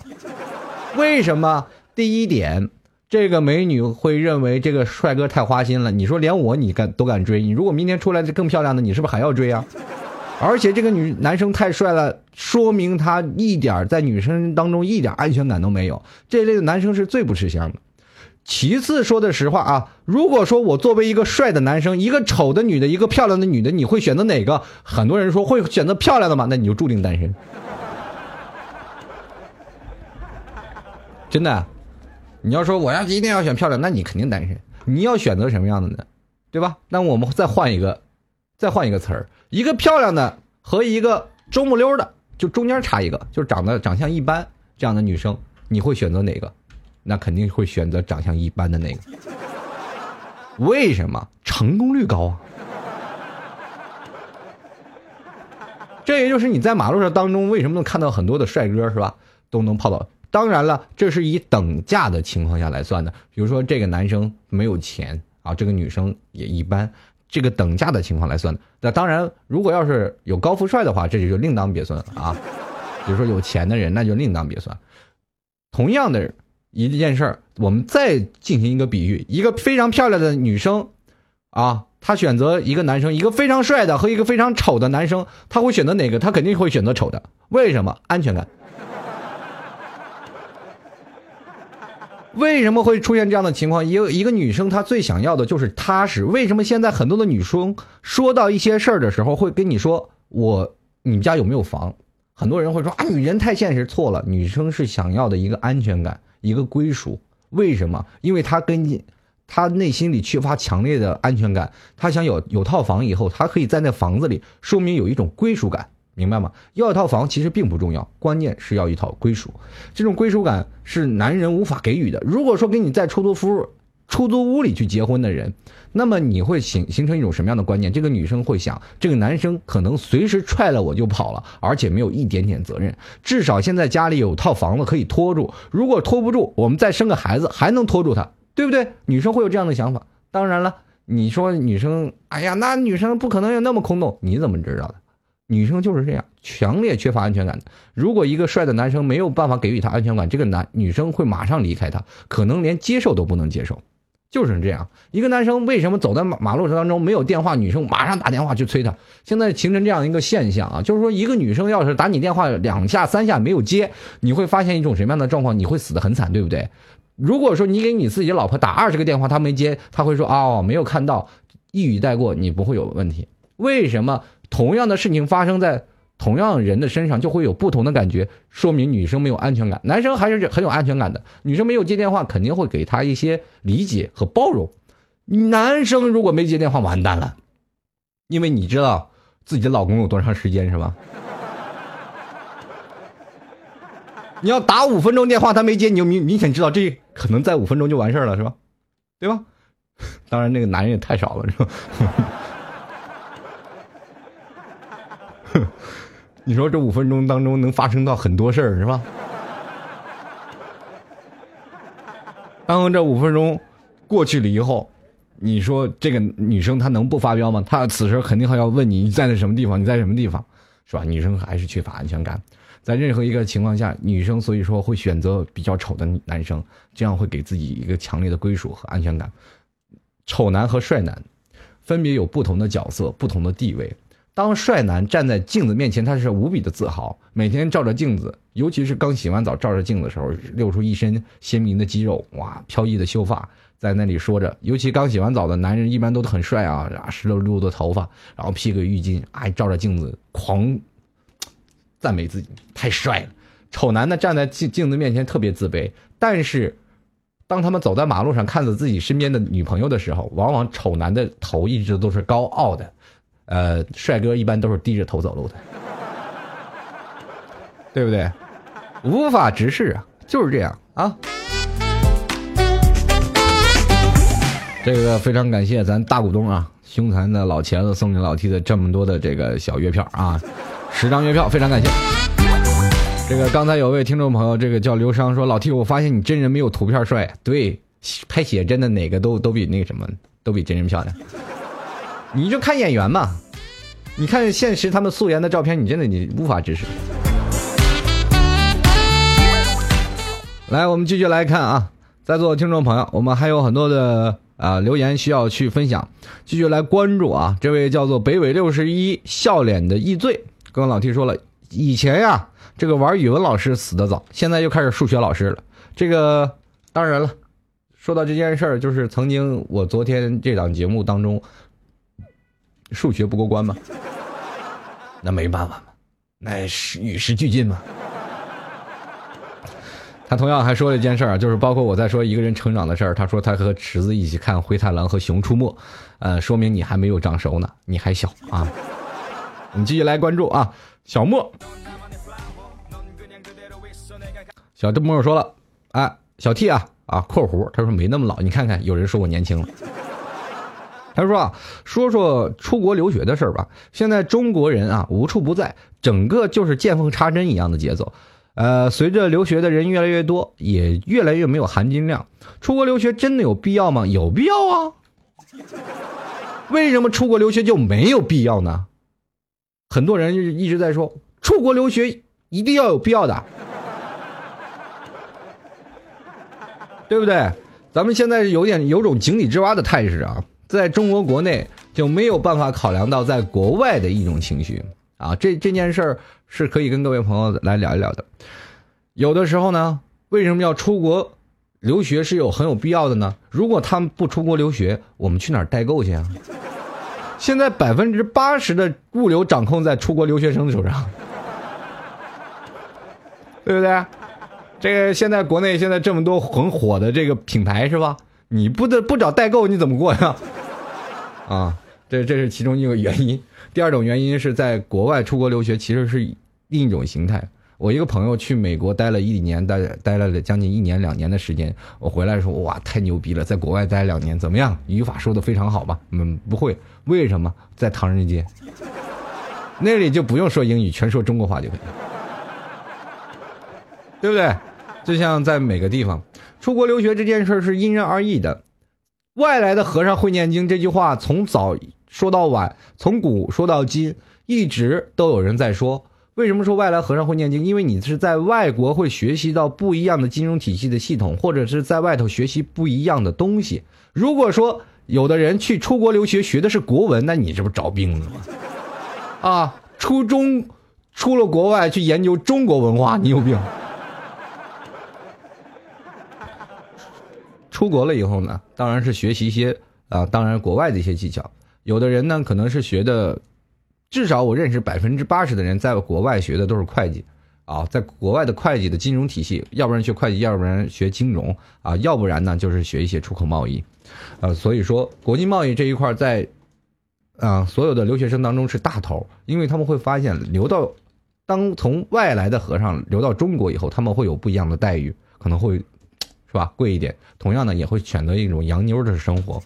为什么？第一点，这个美女会认为这个帅哥太花心了。你说连我你敢都敢追？你如果明天出来更漂亮的，你是不是还要追啊？而且这个女男生太帅了，说明他一点在女生当中一点安全感都没有。这类的男生是最不吃香的。其次，说的实话啊，如果说我作为一个帅的男生，一个丑的女的，一个漂亮的女的，你会选择哪个？很多人说会选择漂亮的嘛，那你就注定单身。真的，你要说我要一定要选漂亮，那你肯定单身。你要选择什么样的呢？对吧？那我们再换一个，再换一个词儿，一个漂亮的和一个周木溜的，就中间差一个，就是长得长相一般这样的女生，你会选择哪个？那肯定会选择长相一般的那个，为什么？成功率高啊！这也就是你在马路上当中为什么能看到很多的帅哥是吧？都能泡到。当然了，这是以等价的情况下来算的。比如说这个男生没有钱啊，这个女生也一般，这个等价的情况来算的。那当然，如果要是有高富帅的话，这就另当别论了啊。比如说有钱的人，那就另当别算。同样的。一件事儿，我们再进行一个比喻：一个非常漂亮的女生，啊，她选择一个男生，一个非常帅的和一个非常丑的男生，她会选择哪个？她肯定会选择丑的。为什么？安全感。为什么会出现这样的情况？一个一个女生她最想要的就是踏实。为什么现在很多的女生说到一些事儿的时候会跟你说：“我，你们家有没有房？”很多人会说：“啊，女人太现实。”错了，女生是想要的一个安全感。一个归属，为什么？因为他跟，他内心里缺乏强烈的安全感，他想有有套房以后，他可以在那房子里，说明有一种归属感，明白吗？要一套房其实并不重要，关键是要一套归属，这种归属感是男人无法给予的。如果说给你再出租屋，出租屋里去结婚的人。那么你会形形成一种什么样的观念？这个女生会想，这个男生可能随时踹了我就跑了，而且没有一点点责任。至少现在家里有套房子可以拖住，如果拖不住，我们再生个孩子还能拖住他，对不对？女生会有这样的想法。当然了，你说女生，哎呀，那女生不可能有那么空洞，你怎么知道的？女生就是这样，强烈缺乏安全感的。如果一个帅的男生没有办法给予她安全感，这个男女生会马上离开他，可能连接受都不能接受。就是这样，一个男生为什么走在马马路当中没有电话，女生马上打电话去催他？现在形成这样一个现象啊，就是说一个女生要是打你电话两下三下没有接，你会发现一种什么样的状况？你会死得很惨，对不对？如果说你给你自己老婆打二十个电话，她没接，她会说哦没有看到，一语带过，你不会有问题。为什么同样的事情发生在同样人的身上就会有不同的感觉，说明女生没有安全感，男生还是很有安全感的。女生没有接电话，肯定会给他一些理解和包容。男生如果没接电话，完蛋了，因为你知道自己的老公有多长时间是吧？你要打五分钟电话，他没接，你就明明显知道这可能在五分钟就完事儿了，是吧？对吧？当然，那个男人也太少了，是吧？你说这五分钟当中能发生到很多事儿，是吧？当这五分钟过去了以后，你说这个女生她能不发飙吗？她此时肯定还要问你你在那什么地方？你在什么地方？是吧？女生。还是缺乏安全感，在任何一个情况下，女生。所以说会选择比较丑的男生，这样会给自己一个强烈的归属和安全感。丑男和帅男分别有不同的角色、不同的地位。当帅男站在镜子面前，他是无比的自豪，每天照着镜子，尤其是刚洗完澡照着镜子的时候，露出一身鲜明的肌肉，哇，飘逸的秀发，在那里说着。尤其刚洗完澡的男人一般都很帅啊，湿漉漉的头发，然后披个浴巾，哎，照着镜子狂赞美自己，太帅了。丑男呢，站在镜镜子面前特别自卑，但是当他们走在马路上，看着自己身边的女朋友的时候，往往丑男的头一直都是高傲的。呃，帅哥一般都是低着头走路的，对不对？无法直视啊，就是这样啊。这个非常感谢咱大股东啊，凶残的老茄子送给老 T 的这么多的这个小月票啊，十张月票，非常感谢。这个刚才有位听众朋友，这个叫刘商说，老 T，我发现你真人没有图片帅。对，拍写真的哪个都都比那个什么，都比真人漂亮。你就看演员嘛，你看现实他们素颜的照片，你真的你无法直视。来，我们继续来看啊，在座的听众朋友，我们还有很多的啊留言需要去分享，继续来关注啊。这位叫做北纬六十一笑脸的易醉，跟老 T 说了，以前呀，这个玩语文老师死得早，现在又开始数学老师了。这个当然了，说到这件事儿，就是曾经我昨天这档节目当中，数学不过关吗，那没办法嘛，那是与时俱进嘛。他同样还说了一件事儿，就是包括我在说一个人成长的事儿。他说他和池子一起看《灰太狼》和《熊出没》，呃，说明你还没有长熟呢，你还小啊。我们继续来关注啊，小莫，小莫说了，哎，小 T 啊啊，括弧，他说没那么老，你看看，有人说我年轻了。他说啊，说说出国留学的事儿吧。现在中国人啊无处不在，整个就是见缝插针一样的节奏。呃，随着留学的人越来越多，也越来越没有含金量。出国留学真的有必要吗？有必要啊！为什么出国留学就没有必要呢？很多人一直在说出国留学一定要有必要的，对不对？咱们现在有点有种井底之蛙的态势啊，在中国国内就没有办法考量到在国外的一种情绪啊。这这件事儿是可以跟各位朋友来聊一聊的。有的时候呢，为什么要出国留学是有很有必要的呢？如果他们不出国留学，我们去哪儿代购去啊？现在百分之八十的物流掌控在出国留学生手上，对不对？这个现在国内现在这么多很火的这个品牌是吧？你不得不找代购你怎么过呀？啊，这这是其中一个原因。第二种原因是在国外出国留学其实是另一种形态。我一个朋友去美国待了一年，待待了将近一年两年的时间。我回来说哇，太牛逼了，在国外待两年怎么样？语法说的非常好吧？嗯，不会，为什么？在唐人街，那里就不用说英语，全说中国话就可以，对不对？就像在每个地方出国留学这件事是因人而异的。外来的和尚会念经这句话从早说到晚，从古说到今，一直都有人在说。为什么说外来和尚会念经？因为你是在外国会学习到不一样的金融体系的系统，或者是在外头学习不一样的东西。如果说有的人去出国留学学的是国文，那你这不找病了吗？啊，初中出了国外去研究中国文化，你有病。出国了以后呢，当然是学习一些啊，当然国外的一些技巧。有的人呢，可能是学的至少我认识百分之八十的人在国外学的都是会计，啊，在国外的会计的金融体系，要不然学会计，要不然学金融，啊，要不然呢就是学一些出口贸易，呃，所以说国际贸易这一块在，啊，所有的留学生当中是大头，因为他们会发现留到，当从外来的和尚留到中国以后，他们会有不一样的待遇，可能会，吧，贵一点，同样呢也会选择一种洋妞的生活，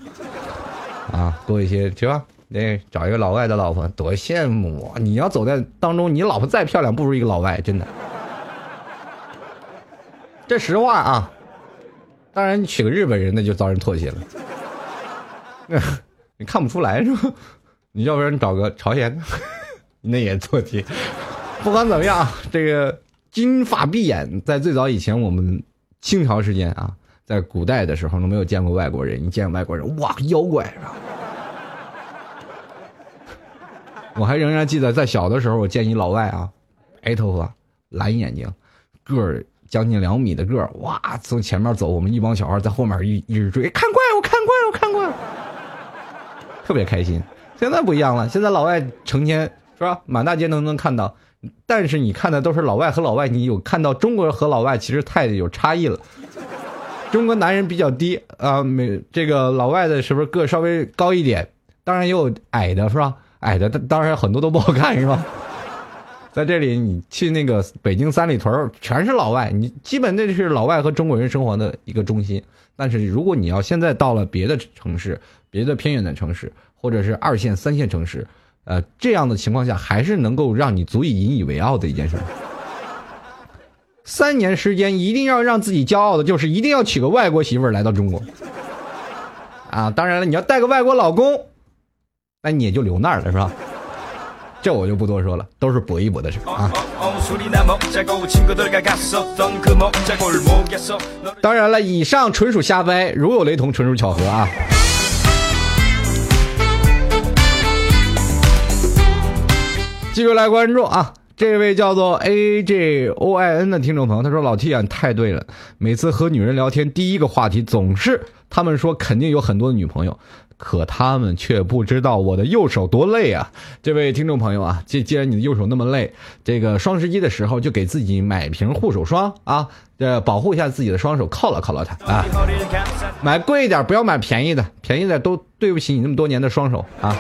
啊，多一些，是吧？那找一个老外的老婆多羡慕啊！你要走在当中，你老婆再漂亮，不如一个老外，真的。这实话啊，当然你娶个日本人，那就遭人唾弃了。你看不出来是吧？你要不然找个朝鲜，那也唾弃。不管怎么样，这个金发碧眼，在最早以前，我们清朝时间啊，在古代的时候都没有见过外国人，一见外国人，哇，妖怪是吧？我还仍然记得，在小的时候，我见一老外啊，白头发、蓝眼睛，个儿将近两米的个儿，哇，从前面走，我们一帮小孩在后面一一直追，看怪物，看怪物，看怪物，特别开心。现在不一样了，现在老外成天是吧，满大街都能看到，但是你看的都是老外和老外，你有看到中国人和老外其实太有差异了。中国男人比较低啊，没这个老外的是不是个稍微高一点？当然也有矮的，是吧？矮的当然很多都不好看，是吧？在这里，你去那个北京三里屯，全是老外，你基本那是老外和中国人生活的一个中心。但是如果你要现在到了别的城市、别的偏远的城市，或者是二线、三线城市，呃，这样的情况下，还是能够让你足以引以为傲的一件事。三年时间，一定要让自己骄傲的，就是一定要娶个外国媳妇儿来到中国。啊，当然了，你要带个外国老公。那你也就留那儿了，是吧？这我就不多说了，都是搏一搏的事啊。当然了，以上纯属瞎掰，如有雷同，纯属巧合啊。继续来关注啊，这位叫做 A J O I N 的听众朋友，他说：“老 T 啊，你太对了，每次和女人聊天，第一个话题总是他们说肯定有很多女朋友。”可他们却不知道我的右手多累啊！这位听众朋友啊，既既然你的右手那么累，这个双十一的时候就给自己买瓶护手霜啊，呃，保护一下自己的双手，犒劳犒劳他啊！买贵一点，不要买便宜的，便宜的都对不起你那么多年的双手啊！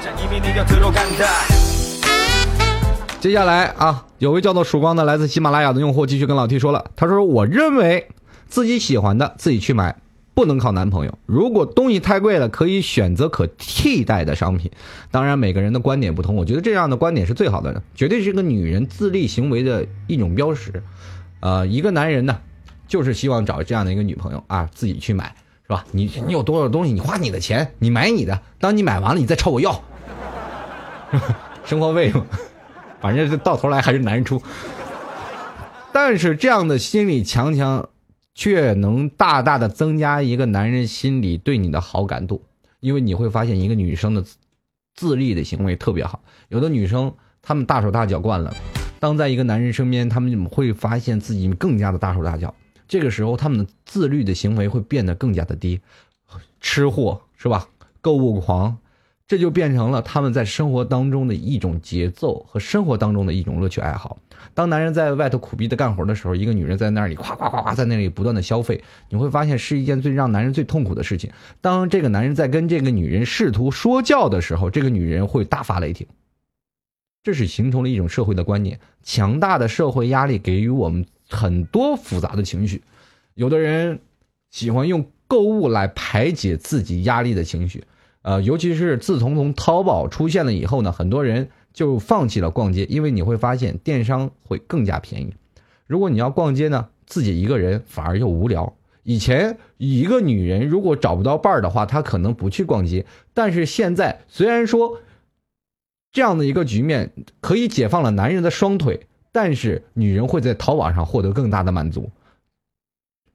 接下来啊，有位叫做曙光的来自喜马拉雅的用户继续跟老 T 说了，他说：“我认为自己喜欢的自己去买。”不能靠男朋友。如果东西太贵了，可以选择可替代的商品。当然，每个人的观点不同，我觉得这样的观点是最好的，绝对是个女人自立行为的一种标识。呃，一个男人呢，就是希望找这样的一个女朋友啊，自己去买，是吧？你你有多少东西，你花你的钱，你买你的。当你买完了，你再朝我要，生活费嘛。反正到头来还是男人出。但是这样的心理强强。却能大大的增加一个男人心里对你的好感度，因为你会发现一个女生的自立的行为特别好。有的女生她们大手大脚惯了，当在一个男人身边，她们会发现自己更加的大手大脚。这个时候，她们的自律的行为会变得更加的低，吃货是吧？购物狂。这就变成了他们在生活当中的一种节奏和生活当中的一种乐趣爱好。当男人在外头苦逼的干活的时候，一个女人在那里夸夸夸夸在那里不断的消费，你会发现是一件最让男人最痛苦的事情。当这个男人在跟这个女人试图说教的时候，这个女人会大发雷霆。这是形成了一种社会的观念，强大的社会压力给予我们很多复杂的情绪。有的人喜欢用购物来排解自己压力的情绪。呃，尤其是自从从淘宝出现了以后呢，很多人就放弃了逛街，因为你会发现电商会更加便宜。如果你要逛街呢，自己一个人反而又无聊。以前一个女人如果找不到伴儿的话，她可能不去逛街。但是现在虽然说这样的一个局面可以解放了男人的双腿，但是女人会在淘宝上获得更大的满足。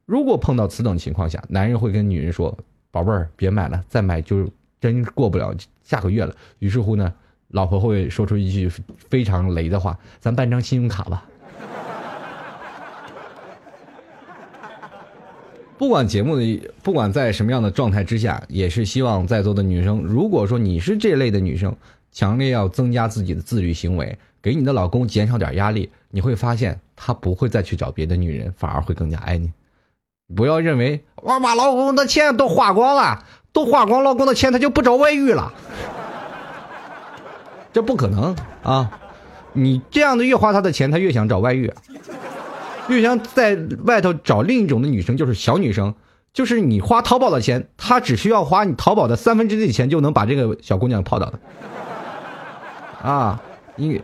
如果碰到此等情况下，男人会跟女人说：“宝贝儿，别买了，再买就。”真过不了下个月了，于是乎呢，老婆会说出一句非常雷的话：“咱办张信用卡吧。”不管节目的，不管在什么样的状态之下，也是希望在座的女生，如果说你是这类的女生，强烈要增加自己的自律行为，给你的老公减少点压力，你会发现他不会再去找别的女人，反而会更加爱你。不要认为我把老公的钱都花光了，都花光老公的钱，他就不找外遇了，这不可能啊！你这样的越花他的钱，他越想找外遇，越想在外头找另一种的女生，就是小女生。就是你花淘宝的钱，他只需要花你淘宝的三分之一的钱，就能把这个小姑娘泡到的。啊，你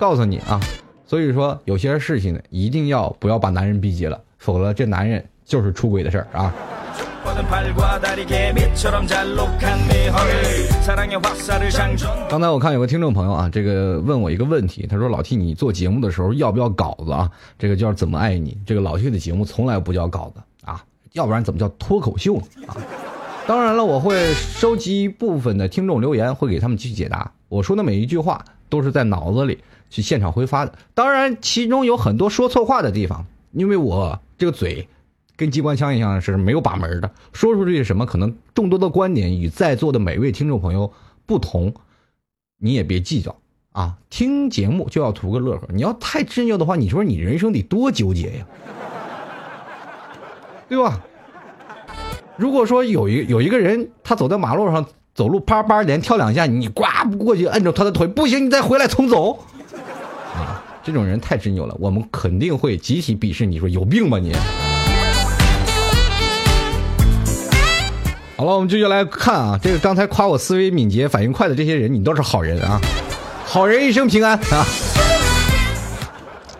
告诉你啊，所以说有些事情呢，一定要不要把男人逼急了，否则这男人就是出轨的事儿啊。刚才我看有个听众朋友啊，这个问我一个问题，他说：“老 T，你做节目的时候要不要稿子啊？这个叫怎么爱你？这个老 T 的节目从来不叫稿子啊，要不然怎么叫脱口秀？啊？当然了，我会收集一部分的听众留言，会给他们去解答。我说的每一句话都是在脑子里去现场挥发的。当然，其中有很多说错话的地方，因为我这个嘴。”跟机关枪一样是没有把门的，说出去什么可能众多的观点与在座的每位听众朋友不同，你也别计较啊。听节目就要图个乐呵，你要太执拗的话，你说你人生得多纠结呀，对吧？如果说有一有一个人他走在马路上走路啪啪连跳两下，你呱不过去摁住他的腿，不行，你再回来重走啊！这种人太执拗了，我们肯定会集体鄙视你，说有病吧你。好了，我们继续来看啊，这个刚才夸我思维敏捷、反应快的这些人，你都是好人啊，好人一生平安啊。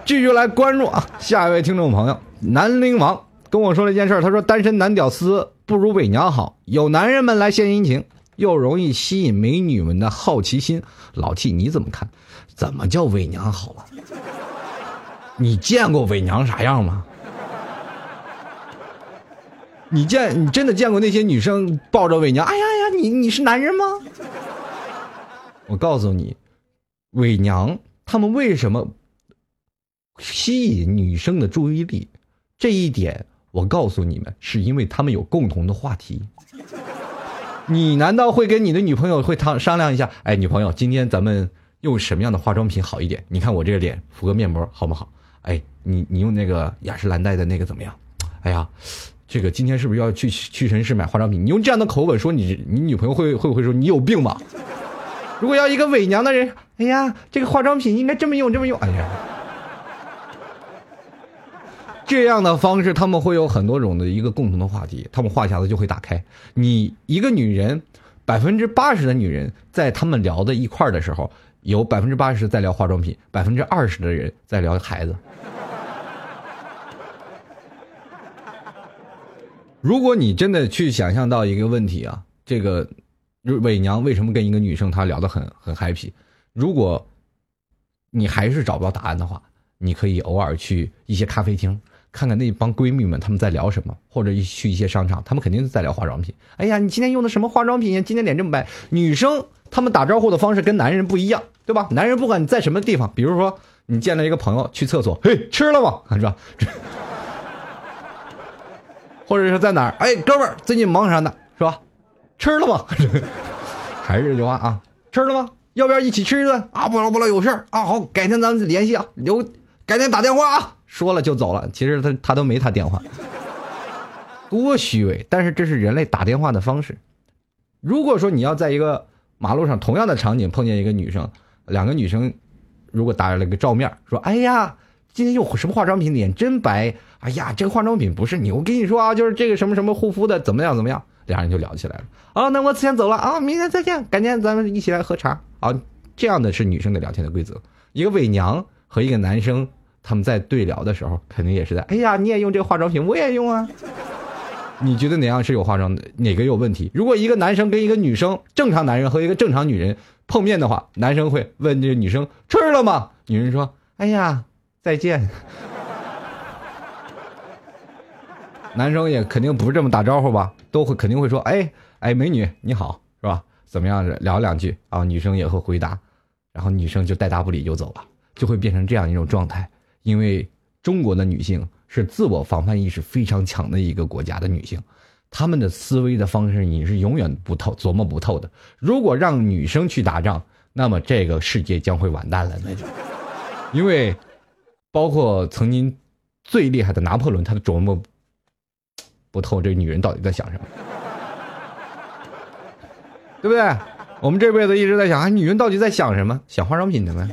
继续来关注啊，下一位听众朋友南陵王跟我说了一件事，他说单身男屌丝不如伪娘好，有男人们来献殷勤，又容易吸引美女们的好奇心。老 T 你怎么看？怎么叫伪娘好啊？你见过伪娘啥样吗？你见你真的见过那些女生抱着伪娘？哎呀呀，你你是男人吗？我告诉你，伪娘他们为什么吸引女生的注意力？这一点我告诉你们，是因为他们有共同的话题。你难道会跟你的女朋友会商商量一下？哎，女朋友，今天咱们用什么样的化妆品好一点？你看我这个脸敷个面膜好不好？哎，你你用那个雅诗兰黛的那个怎么样？哎呀。这个今天是不是要去屈臣氏买化妆品？你用这样的口吻说你，你女朋友会会不会说你有病吧？如果要一个伪娘的人，哎呀，这个化妆品应该这么用，这么用，哎呀，这样的方式他们会有很多种的一个共同的话题，他们话匣子就会打开。你一个女人，百分之八十的女人在他们聊的一块的时候，有百分之八十在聊化妆品，百分之二十的人在聊孩子。如果你真的去想象到一个问题啊，这个伪娘为什么跟一个女生她聊得很很 happy？如果你还是找不到答案的话，你可以偶尔去一些咖啡厅看看那帮闺蜜们他们在聊什么，或者去一些商场，他们肯定在聊化妆品。哎呀，你今天用的什么化妆品呀？今天脸这么白。女生她们打招呼的方式跟男人不一样，对吧？男人不管你在什么地方，比如说你见了一个朋友去厕所，嘿，吃了吗？是吧？或者是在哪儿？哎，哥们儿，最近忙啥呢？是吧？吃了吗？还是这句话啊？吃了吗？要不要一起吃一顿啊？不了不了，有事儿啊。好，改天咱们联系啊。留，改天打电话啊。说了就走了。其实他他都没他电话，多虚伪。但是这是人类打电话的方式。如果说你要在一个马路上同样的场景碰见一个女生，两个女生如果打了个照面，说：“哎呀。”今天用什么化妆品？脸真白！哎呀，这个化妆品不是你，我跟你说啊，就是这个什么什么护肤的，怎么样怎么样？俩人就聊起来了。啊，那我先走了啊，明天再见，改天咱们一起来喝茶啊。这样的是女生的聊天的规则。一个伪娘和一个男生，他们在对聊的时候，肯定也是在。哎呀，你也用这个化妆品，我也用啊。你觉得哪样是有化妆的？哪个有问题？如果一个男生跟一个女生，正常男人和一个正常女人碰面的话，男生会问这个女生吃了吗？女人说：哎呀。再见，男生也肯定不是这么打招呼吧？都会肯定会说：“哎哎，美女你好，是吧？怎么样？聊两句啊？”女生也会回答，然后女生就带答不理就走了，就会变成这样一种状态。因为中国的女性是自我防范意识非常强的一个国家的女性，她们的思维的方式你是永远不透、琢磨不透的。如果让女生去打仗，那么这个世界将会完蛋了，那就，因为包括曾经最厉害的拿破仑，他都琢磨不透这女人到底在想什么，对不对？我们这辈子一直在想，啊，女人到底在想什么？想化妆品的吗？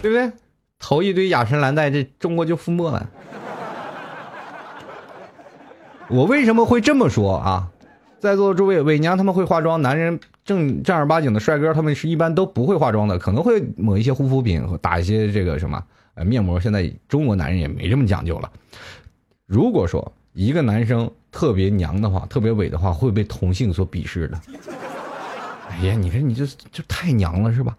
对不对？投一堆雅诗兰黛，这中国就覆没了。我为什么会这么说啊？在座的诸位，伪娘他们会化妆，男人正正儿八经的帅哥，他们是一般都不会化妆的，可能会抹一些护肤品，打一些这个什么呃面膜。现在中国男人也没这么讲究了。如果说一个男生特别娘的话，特别伪的话，会被同性所鄙视的。哎呀，你说你这这太娘了是吧？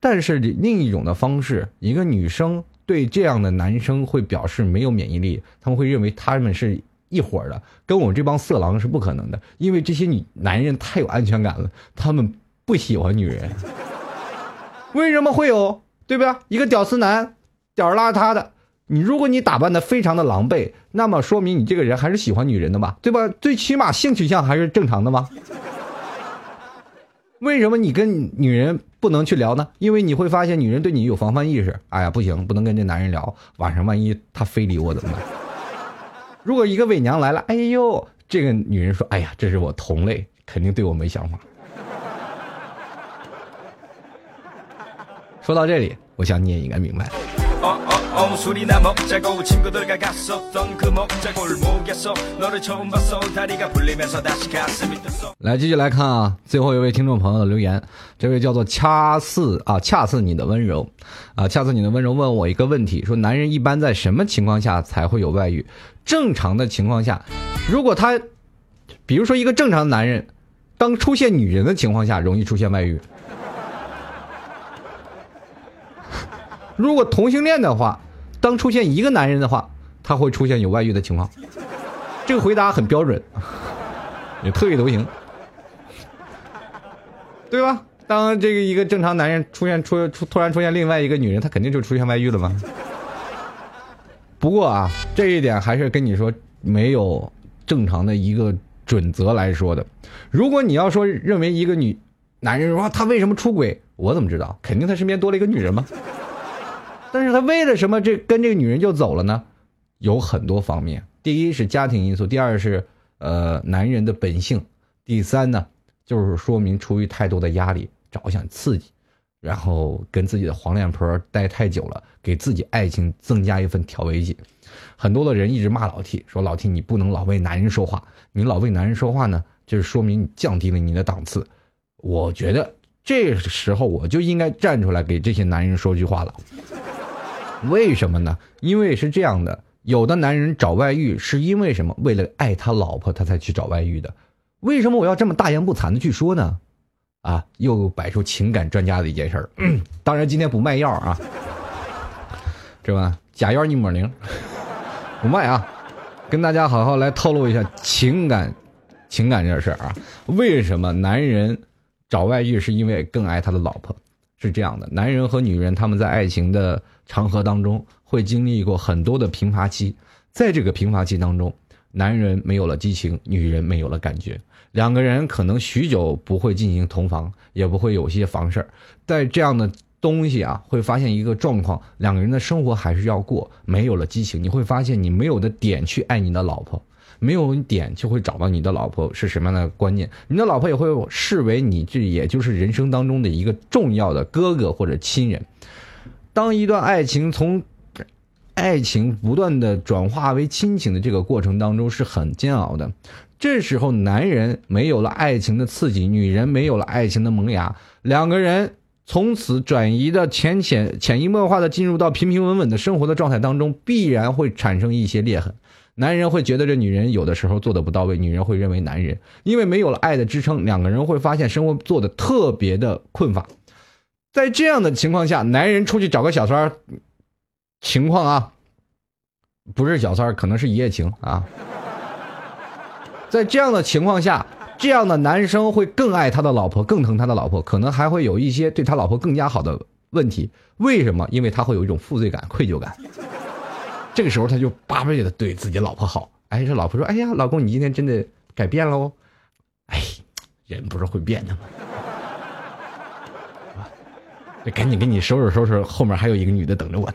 但是另一种的方式，一个女生对这样的男生会表示没有免疫力，他们会认为他们是一伙的，跟我们这帮色狼是不可能的，因为这些女男人太有安全感了，他们不喜欢女人。为什么会有？对吧？一个屌丝男，屌儿邋遢的，你如果你打扮的非常的狼狈，那么说明你这个人还是喜欢女人的吧？对吧？最起码性取向还是正常的吗？为什么你跟女人不能去聊呢？因为你会发现女人对你有防范意识。哎呀，不行，不能跟这男人聊。晚上万一他非礼我怎么办？如果一个伪娘来了哎呦这个女人说哎呀这是我同类肯定对我没想法。说到这里我想你也应该明白。来继续来看啊最后一位听众朋友的留言这位叫做恰似啊恰似你的温柔。啊恰似你的温柔问我一个问题说男人一般在什么情况下才会有外遇？正常的情况下，如果他，比如说一个正常的男人，当出现女人的情况下，容易出现外遇。如果同性恋的话，当出现一个男人的话，他会出现有外遇的情况。这个回答很标准，也特立独行。对吧？当这个一个正常男人出现出出突然出现另外一个女人，他肯定就出现外遇了吗？不过啊，这一点还是跟你说没有正常的一个准则来说的。如果你要说认为一个女男人说他为什么出轨，我怎么知道？肯定他身边多了一个女人吗？但是他为了什么这跟这个女人就走了呢？有很多方面，第一是家庭因素，第二是呃男人的本性，第三呢就是说明出于太多的压力，找想刺激，然后跟自己的黄脸婆待太久了，给自己爱情增加一份调味剂。很多的人一直骂老 T，说老 T 你不能老为男人说话，你老为男人说话呢，就是说明你降低了你的档次。我觉得这时候我就应该站出来给这些男人说句话了。为什么呢？因为是这样的，有的男人找外遇是因为什么？为了爱他老婆，他才去找外遇的。为什么我要这么大言不惭的去说呢？啊，又摆出情感专家的一件事儿。嗯，当然今天不卖药啊，是吧？假药一抹零，不卖啊。跟大家好好来透露一下情感，情感这事儿啊。为什么男人找外遇是因为更爱他的老婆？是这样的，男人和女人他们在爱情的长河当中会经历过很多的平乏期，在这个平乏期当中，男人没有了激情，女人没有了感觉，两个人可能许久不会进行同房，也不会有些房事儿，在这样的东西啊，会发现一个状况，两个人的生活还是要过，没有了激情，你会发现你没有的点去爱你的老婆。没有点就会找到你的老婆是什么样的观念，你的老婆也会视为你这也就是人生当中的一个重要的哥哥或者亲人。当一段爱情从爱情不断的转化为亲情的这个过程当中是很煎熬的。这时候男人没有了爱情的刺激，女人没有了爱情的萌芽，两个人从此转移的浅浅潜移默化的进入到平平稳稳的生活的状态当中，必然会产生一些裂痕。男人会觉得这女人有的时候做的不到位，女人会认为男人因为没有了爱的支撑，两个人会发现生活做的特别的困乏。在这样的情况下，男人出去找个小三儿，情况啊，不是小三儿，可能是一夜情啊。在这样的情况下，这样的男生会更爱他的老婆，更疼他的老婆，可能还会有一些对他老婆更加好的问题。为什么？因为他会有一种负罪感、愧疚感。这个时候他就巴不得对自己老婆好。哎，这老婆说：“哎呀，老公，你今天真的改变了哦。”哎，人不是会变的吗？赶紧给你收拾收拾，后面还有一个女的等着我呢。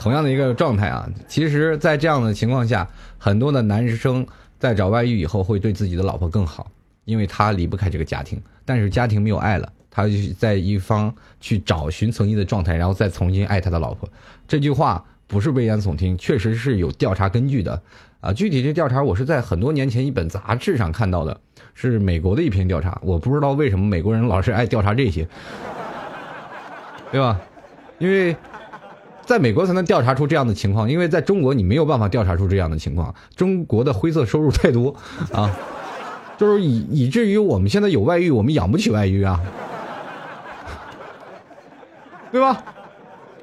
同样的一个状态啊，其实，在这样的情况下，很多的男生在找外遇以后，会对自己的老婆更好，因为他离不开这个家庭，但是家庭没有爱了，他就在一方去找寻曾经的状态，然后再重新爱他的老婆。这句话不是危言耸听，确实是有调查根据的啊。具体这调查，我是在很多年前一本杂志上看到的，是美国的一篇调查。我不知道为什么美国人老是爱调查这些，对吧？因为。在美国才能调查出这样的情况，因为在中国你没有办法调查出这样的情况。中国的灰色收入太多 啊，就是以以至于我们现在有外遇，我们养不起外遇啊，对吧？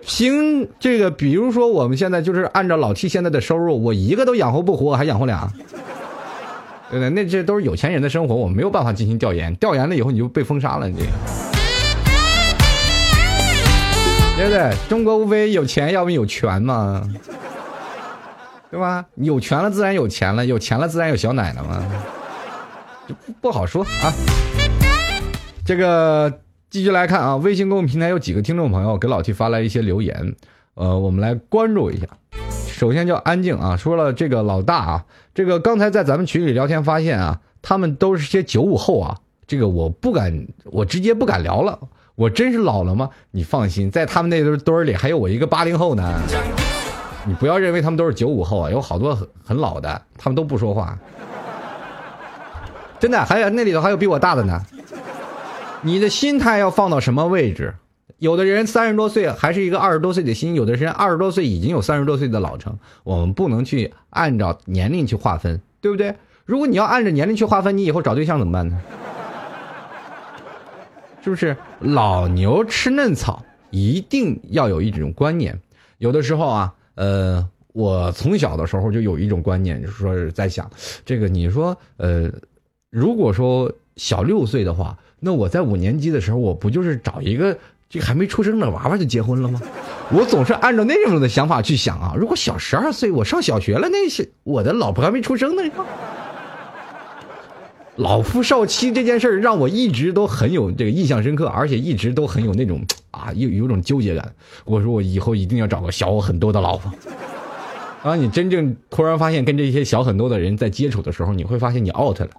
凭，这个比如说我们现在就是按照老 T 现在的收入，我一个都养活不活，还养活俩，对不对？那这都是有钱人的生活，我们没有办法进行调研，调研了以后你就被封杀了，你。对不对？中国无非有钱，要么有权嘛，对吧？有权了自然有钱了，有钱了自然有小奶了嘛，就不好说啊。这个继续来看啊，微信公众平台有几个听众朋友给老 T 发来一些留言，呃，我们来关注一下。首先叫安静啊，说了这个老大啊，这个刚才在咱们群里聊天发现啊，他们都是些九五后啊，这个我不敢，我直接不敢聊了。我真是老了吗？你放心，在他们那堆堆里还有我一个八零后呢。你不要认为他们都是九五后啊，有好多很很老的，他们都不说话。真的，还有那里头还有比我大的呢。你的心态要放到什么位置？有的人三十多岁还是一个二十多岁的心，有的人二十多岁已经有三十多岁的老成。我们不能去按照年龄去划分，对不对？如果你要按照年龄去划分，你以后找对象怎么办呢？是不是老牛吃嫩草？一定要有一种观念。有的时候啊，呃，我从小的时候就有一种观念，就是说是在想，这个你说，呃，如果说小六岁的话，那我在五年级的时候，我不就是找一个这还没出生的娃娃就结婚了吗？我总是按照那种的想法去想啊。如果小十二岁，我上小学了，那是我的老婆还没出生呢。老夫少妻这件事儿让我一直都很有这个印象深刻，而且一直都很有那种啊有有种纠结感。我说我以后一定要找个小我很多的老婆。当你真正突然发现跟这些小很多的人在接触的时候，你会发现你 out 了，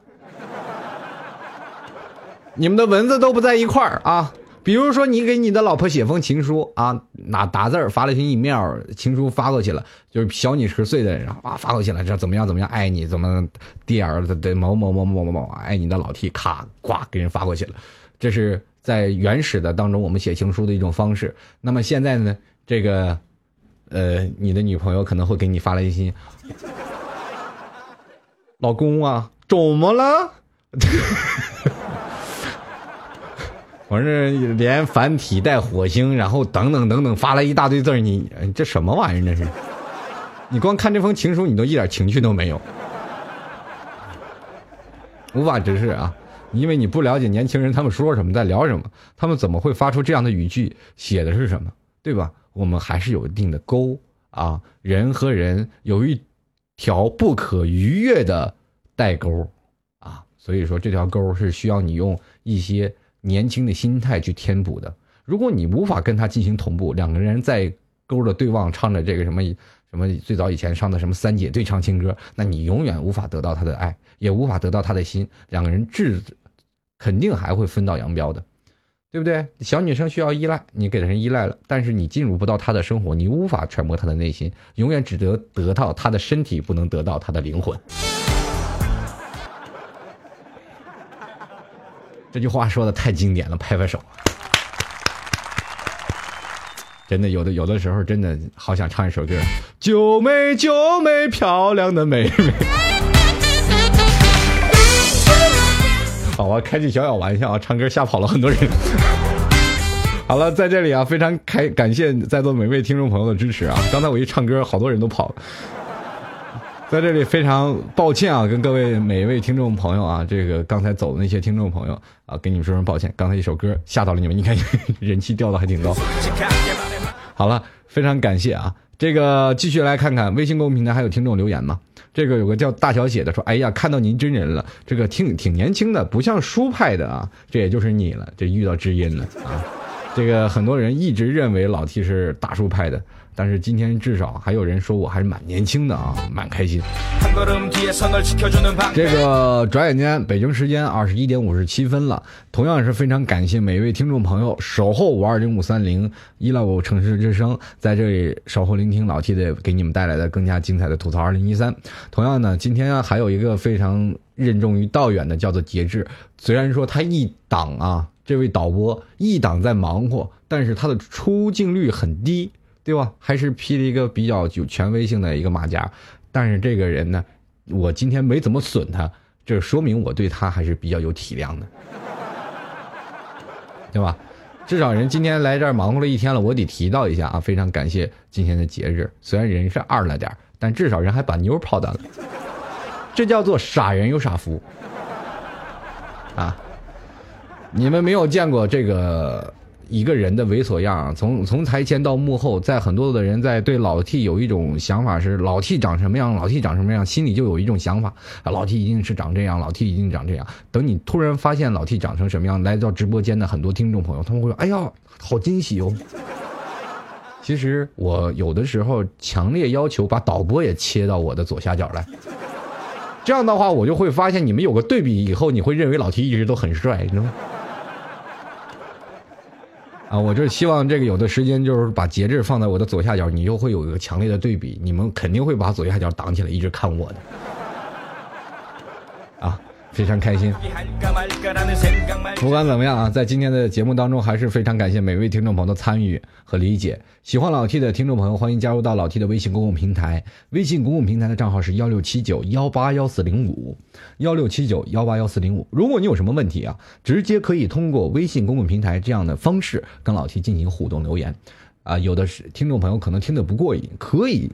你们的文字都不在一块儿啊。比如说，你给你的老婆写封情书啊，拿打字发了封 email，情书发过去了，就是小你十岁的人啊发过去了，这怎么样怎么样，爱你怎么，dear 的某某某某某某爱你的老 T，咔呱给人发过去了，这是在原始的当中我们写情书的一种方式。那么现在呢，这个呃，你的女朋友可能会给你发来一些，老公啊，怎么了？我这连繁体带火星，然后等等等等发了一大堆字儿，你这什么玩意儿？这是？你光看这封情书，你都一点情趣都没有，无法直视啊！因为你不了解年轻人他们说什么，在聊什么，他们怎么会发出这样的语句，写的是什么，对吧？我们还是有一定的沟啊，人和人有一条不可逾越的代沟啊，所以说这条沟是需要你用一些。年轻的心态去填补的。如果你无法跟他进行同步，两个人在勾着对望，唱着这个什么什么最早以前唱的什么三姐对唱情歌，那你永远无法得到他的爱，也无法得到他的心。两个人质肯定还会分道扬镳的，对不对？小女生需要依赖，你给人依赖了，但是你进入不到她的生活，你无法揣摩她的内心，永远只得得到她的身体，不能得到她的灵魂。这句话说的太经典了，拍拍手！真的有的有的时候真的好想唱一首歌，九妹九妹漂亮的妹妹。好，啊开句小小玩笑啊，唱歌吓跑了很多人。好了，在这里啊，非常开感谢在座每位听众朋友的支持啊！刚才我一唱歌，好多人都跑了。在这里非常抱歉啊，跟各位每一位听众朋友啊，这个刚才走的那些听众朋友啊，跟你们说声抱歉。刚才一首歌吓到了你们，你看人气掉的还挺高。好了，非常感谢啊，这个继续来看看微信公众平台还有听众留言吗？这个有个叫大小写的说：“哎呀，看到您真人了，这个挺挺年轻的，不像书派的啊，这也就是你了，这遇到知音了啊。”这个很多人一直认为老 T 是大叔派的，但是今天至少还有人说我还是蛮年轻的啊蛮开心。这个转眼间北京时间二十一点五十七分了同样是非常感谢每一位听众朋友守候五二零五三零依赖我城市之声在这里守候聆听老 t 的给你们带来的更加精彩的吐槽二零一三同样呢今天还有一个非常任重于道远的叫做节制虽然说他一档啊这位导播一档在忙活但是他的出镜率很低对吧？还是披了一个比较有权威性的一个马甲。但是这个人呢，我今天没怎么损他，这说明我对他还是比较有体谅的，对吧？至少人今天来这儿忙活了一天了，我得提到一下啊，非常感谢今天的节日。虽然人是二了点儿但至少人还把妞泡到了，这叫做傻人有傻福啊！你们没有见过这个一个人的猥琐样，从从台前到幕后，在很多的人在对老 T 有一种想法是老 T 长什么样，老 T 长什么样，心里就有一种想法，老 T 一定是长这样，老 T 一定长这样。等你突然发现老 T 长成什么样，来到直播间的很多听众朋友，他们会说：“哎呀，好惊喜哦！”其实我有的时候强烈要求把导播也切到我的左下角来，这样的话我就会发现你们有个对比以后，你会认为老 T 一直都很帅，你知道吗？啊，我就是希望这个有的时间就是把节制放在我的左下角，你就会有一个强烈的对比，你们肯定会把左下角挡起来，一直看我的。非常开心。不管怎么样啊在今天的节目当中还是非常感谢每位听众朋友的参与和理解。喜欢老 t 的听众朋友欢迎加入到老 t 的微信公共平台。微信公共平台的账号是幺六七九幺八幺四零五。幺六七九幺八幺四零五。如果你有什么问题啊直接可以通过微信公共平台这样的方式跟老 t 进行互动留言。啊有的是听众朋友可能听得不过瘾可以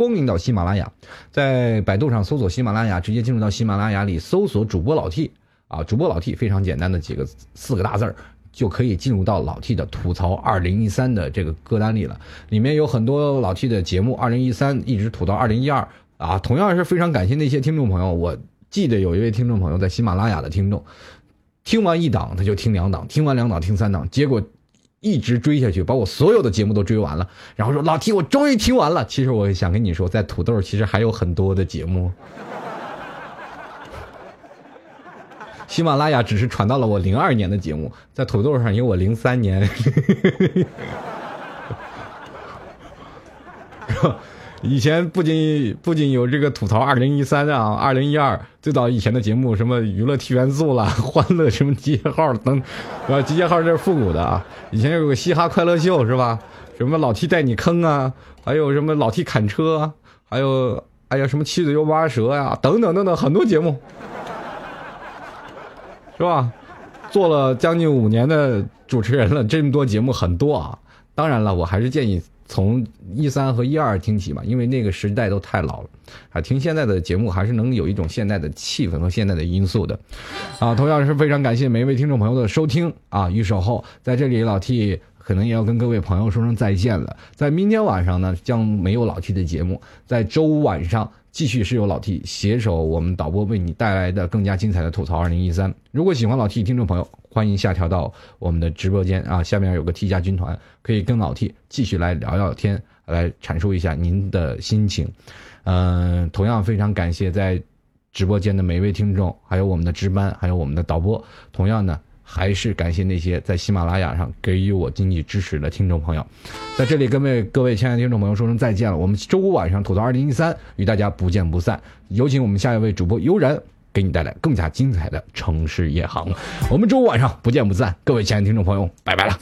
光临到喜马拉雅，在百度上搜索喜马拉雅，直接进入到喜马拉雅里搜索主播老 T 啊，主播老 T 非常简单的几个四个大字儿。就可以进入到老 T 的吐槽二零一三的这个歌单里了，里面有很多老 T 的节目，二零一三一直吐到二零一二啊，同样是非常感谢那些听众朋友。我记得有一位听众朋友在喜马拉雅的听众，听完一档他就听两档，听完两档听三档，结果一直追下去，把我所有的节目都追完了，然后说老 T 我终于听完了。其实我想跟你说，在土豆其实还有很多的节目。喜马拉雅只是传到了我零二年的节目，在土豆上有我零三年。以前不仅不仅有这个吐槽二零一三啊，二零一二最早以前的节目，什么娱乐 T 元素啦、欢乐什么集结号等，啊，集结号这是复古的啊。以前有个嘻哈快乐秀是吧？什么老 T 带你坑啊，还有什么老 T 砍车啊，还有哎呀什么七嘴又八舌呀、等等等等很多节目。是吧？做了将近五年的主持人了，这么多节目很多啊。当然了，我还是建议从一三和一二听起吧，因为那个时代都太老了啊。听现在的节目还是能有一种现代的气氛和现代的因素的啊。同样是非常感谢每一位听众朋友的收听啊与守候，在这里老 T 可能也要跟各位朋友说声再见了。在明天晚上呢，将没有老 T 的节目，在周五晚上。继续是由老 T 携手我们导播为你带来的更加精彩的吐槽二零一三。如果喜欢老 T 听众朋友，欢迎下调到我们的直播间啊，下面有个 T 加军团，可以跟老 T 继续来聊聊天，来阐述一下您的心情。嗯、同样非常感谢在直播间的每一位听众，还有我们的值班，还有我们的导播。同样呢。还是感谢那些在喜马拉雅上给予我经济支持的听众朋友，在这里跟位各位亲爱的听众朋友说声再见了。我们周五晚上吐槽二零一三与大家不见不散。有请我们下一位主播悠然给你带来更加精彩的城市夜航。我们周五晚上不见不散，各位亲爱的听众朋友，拜拜了。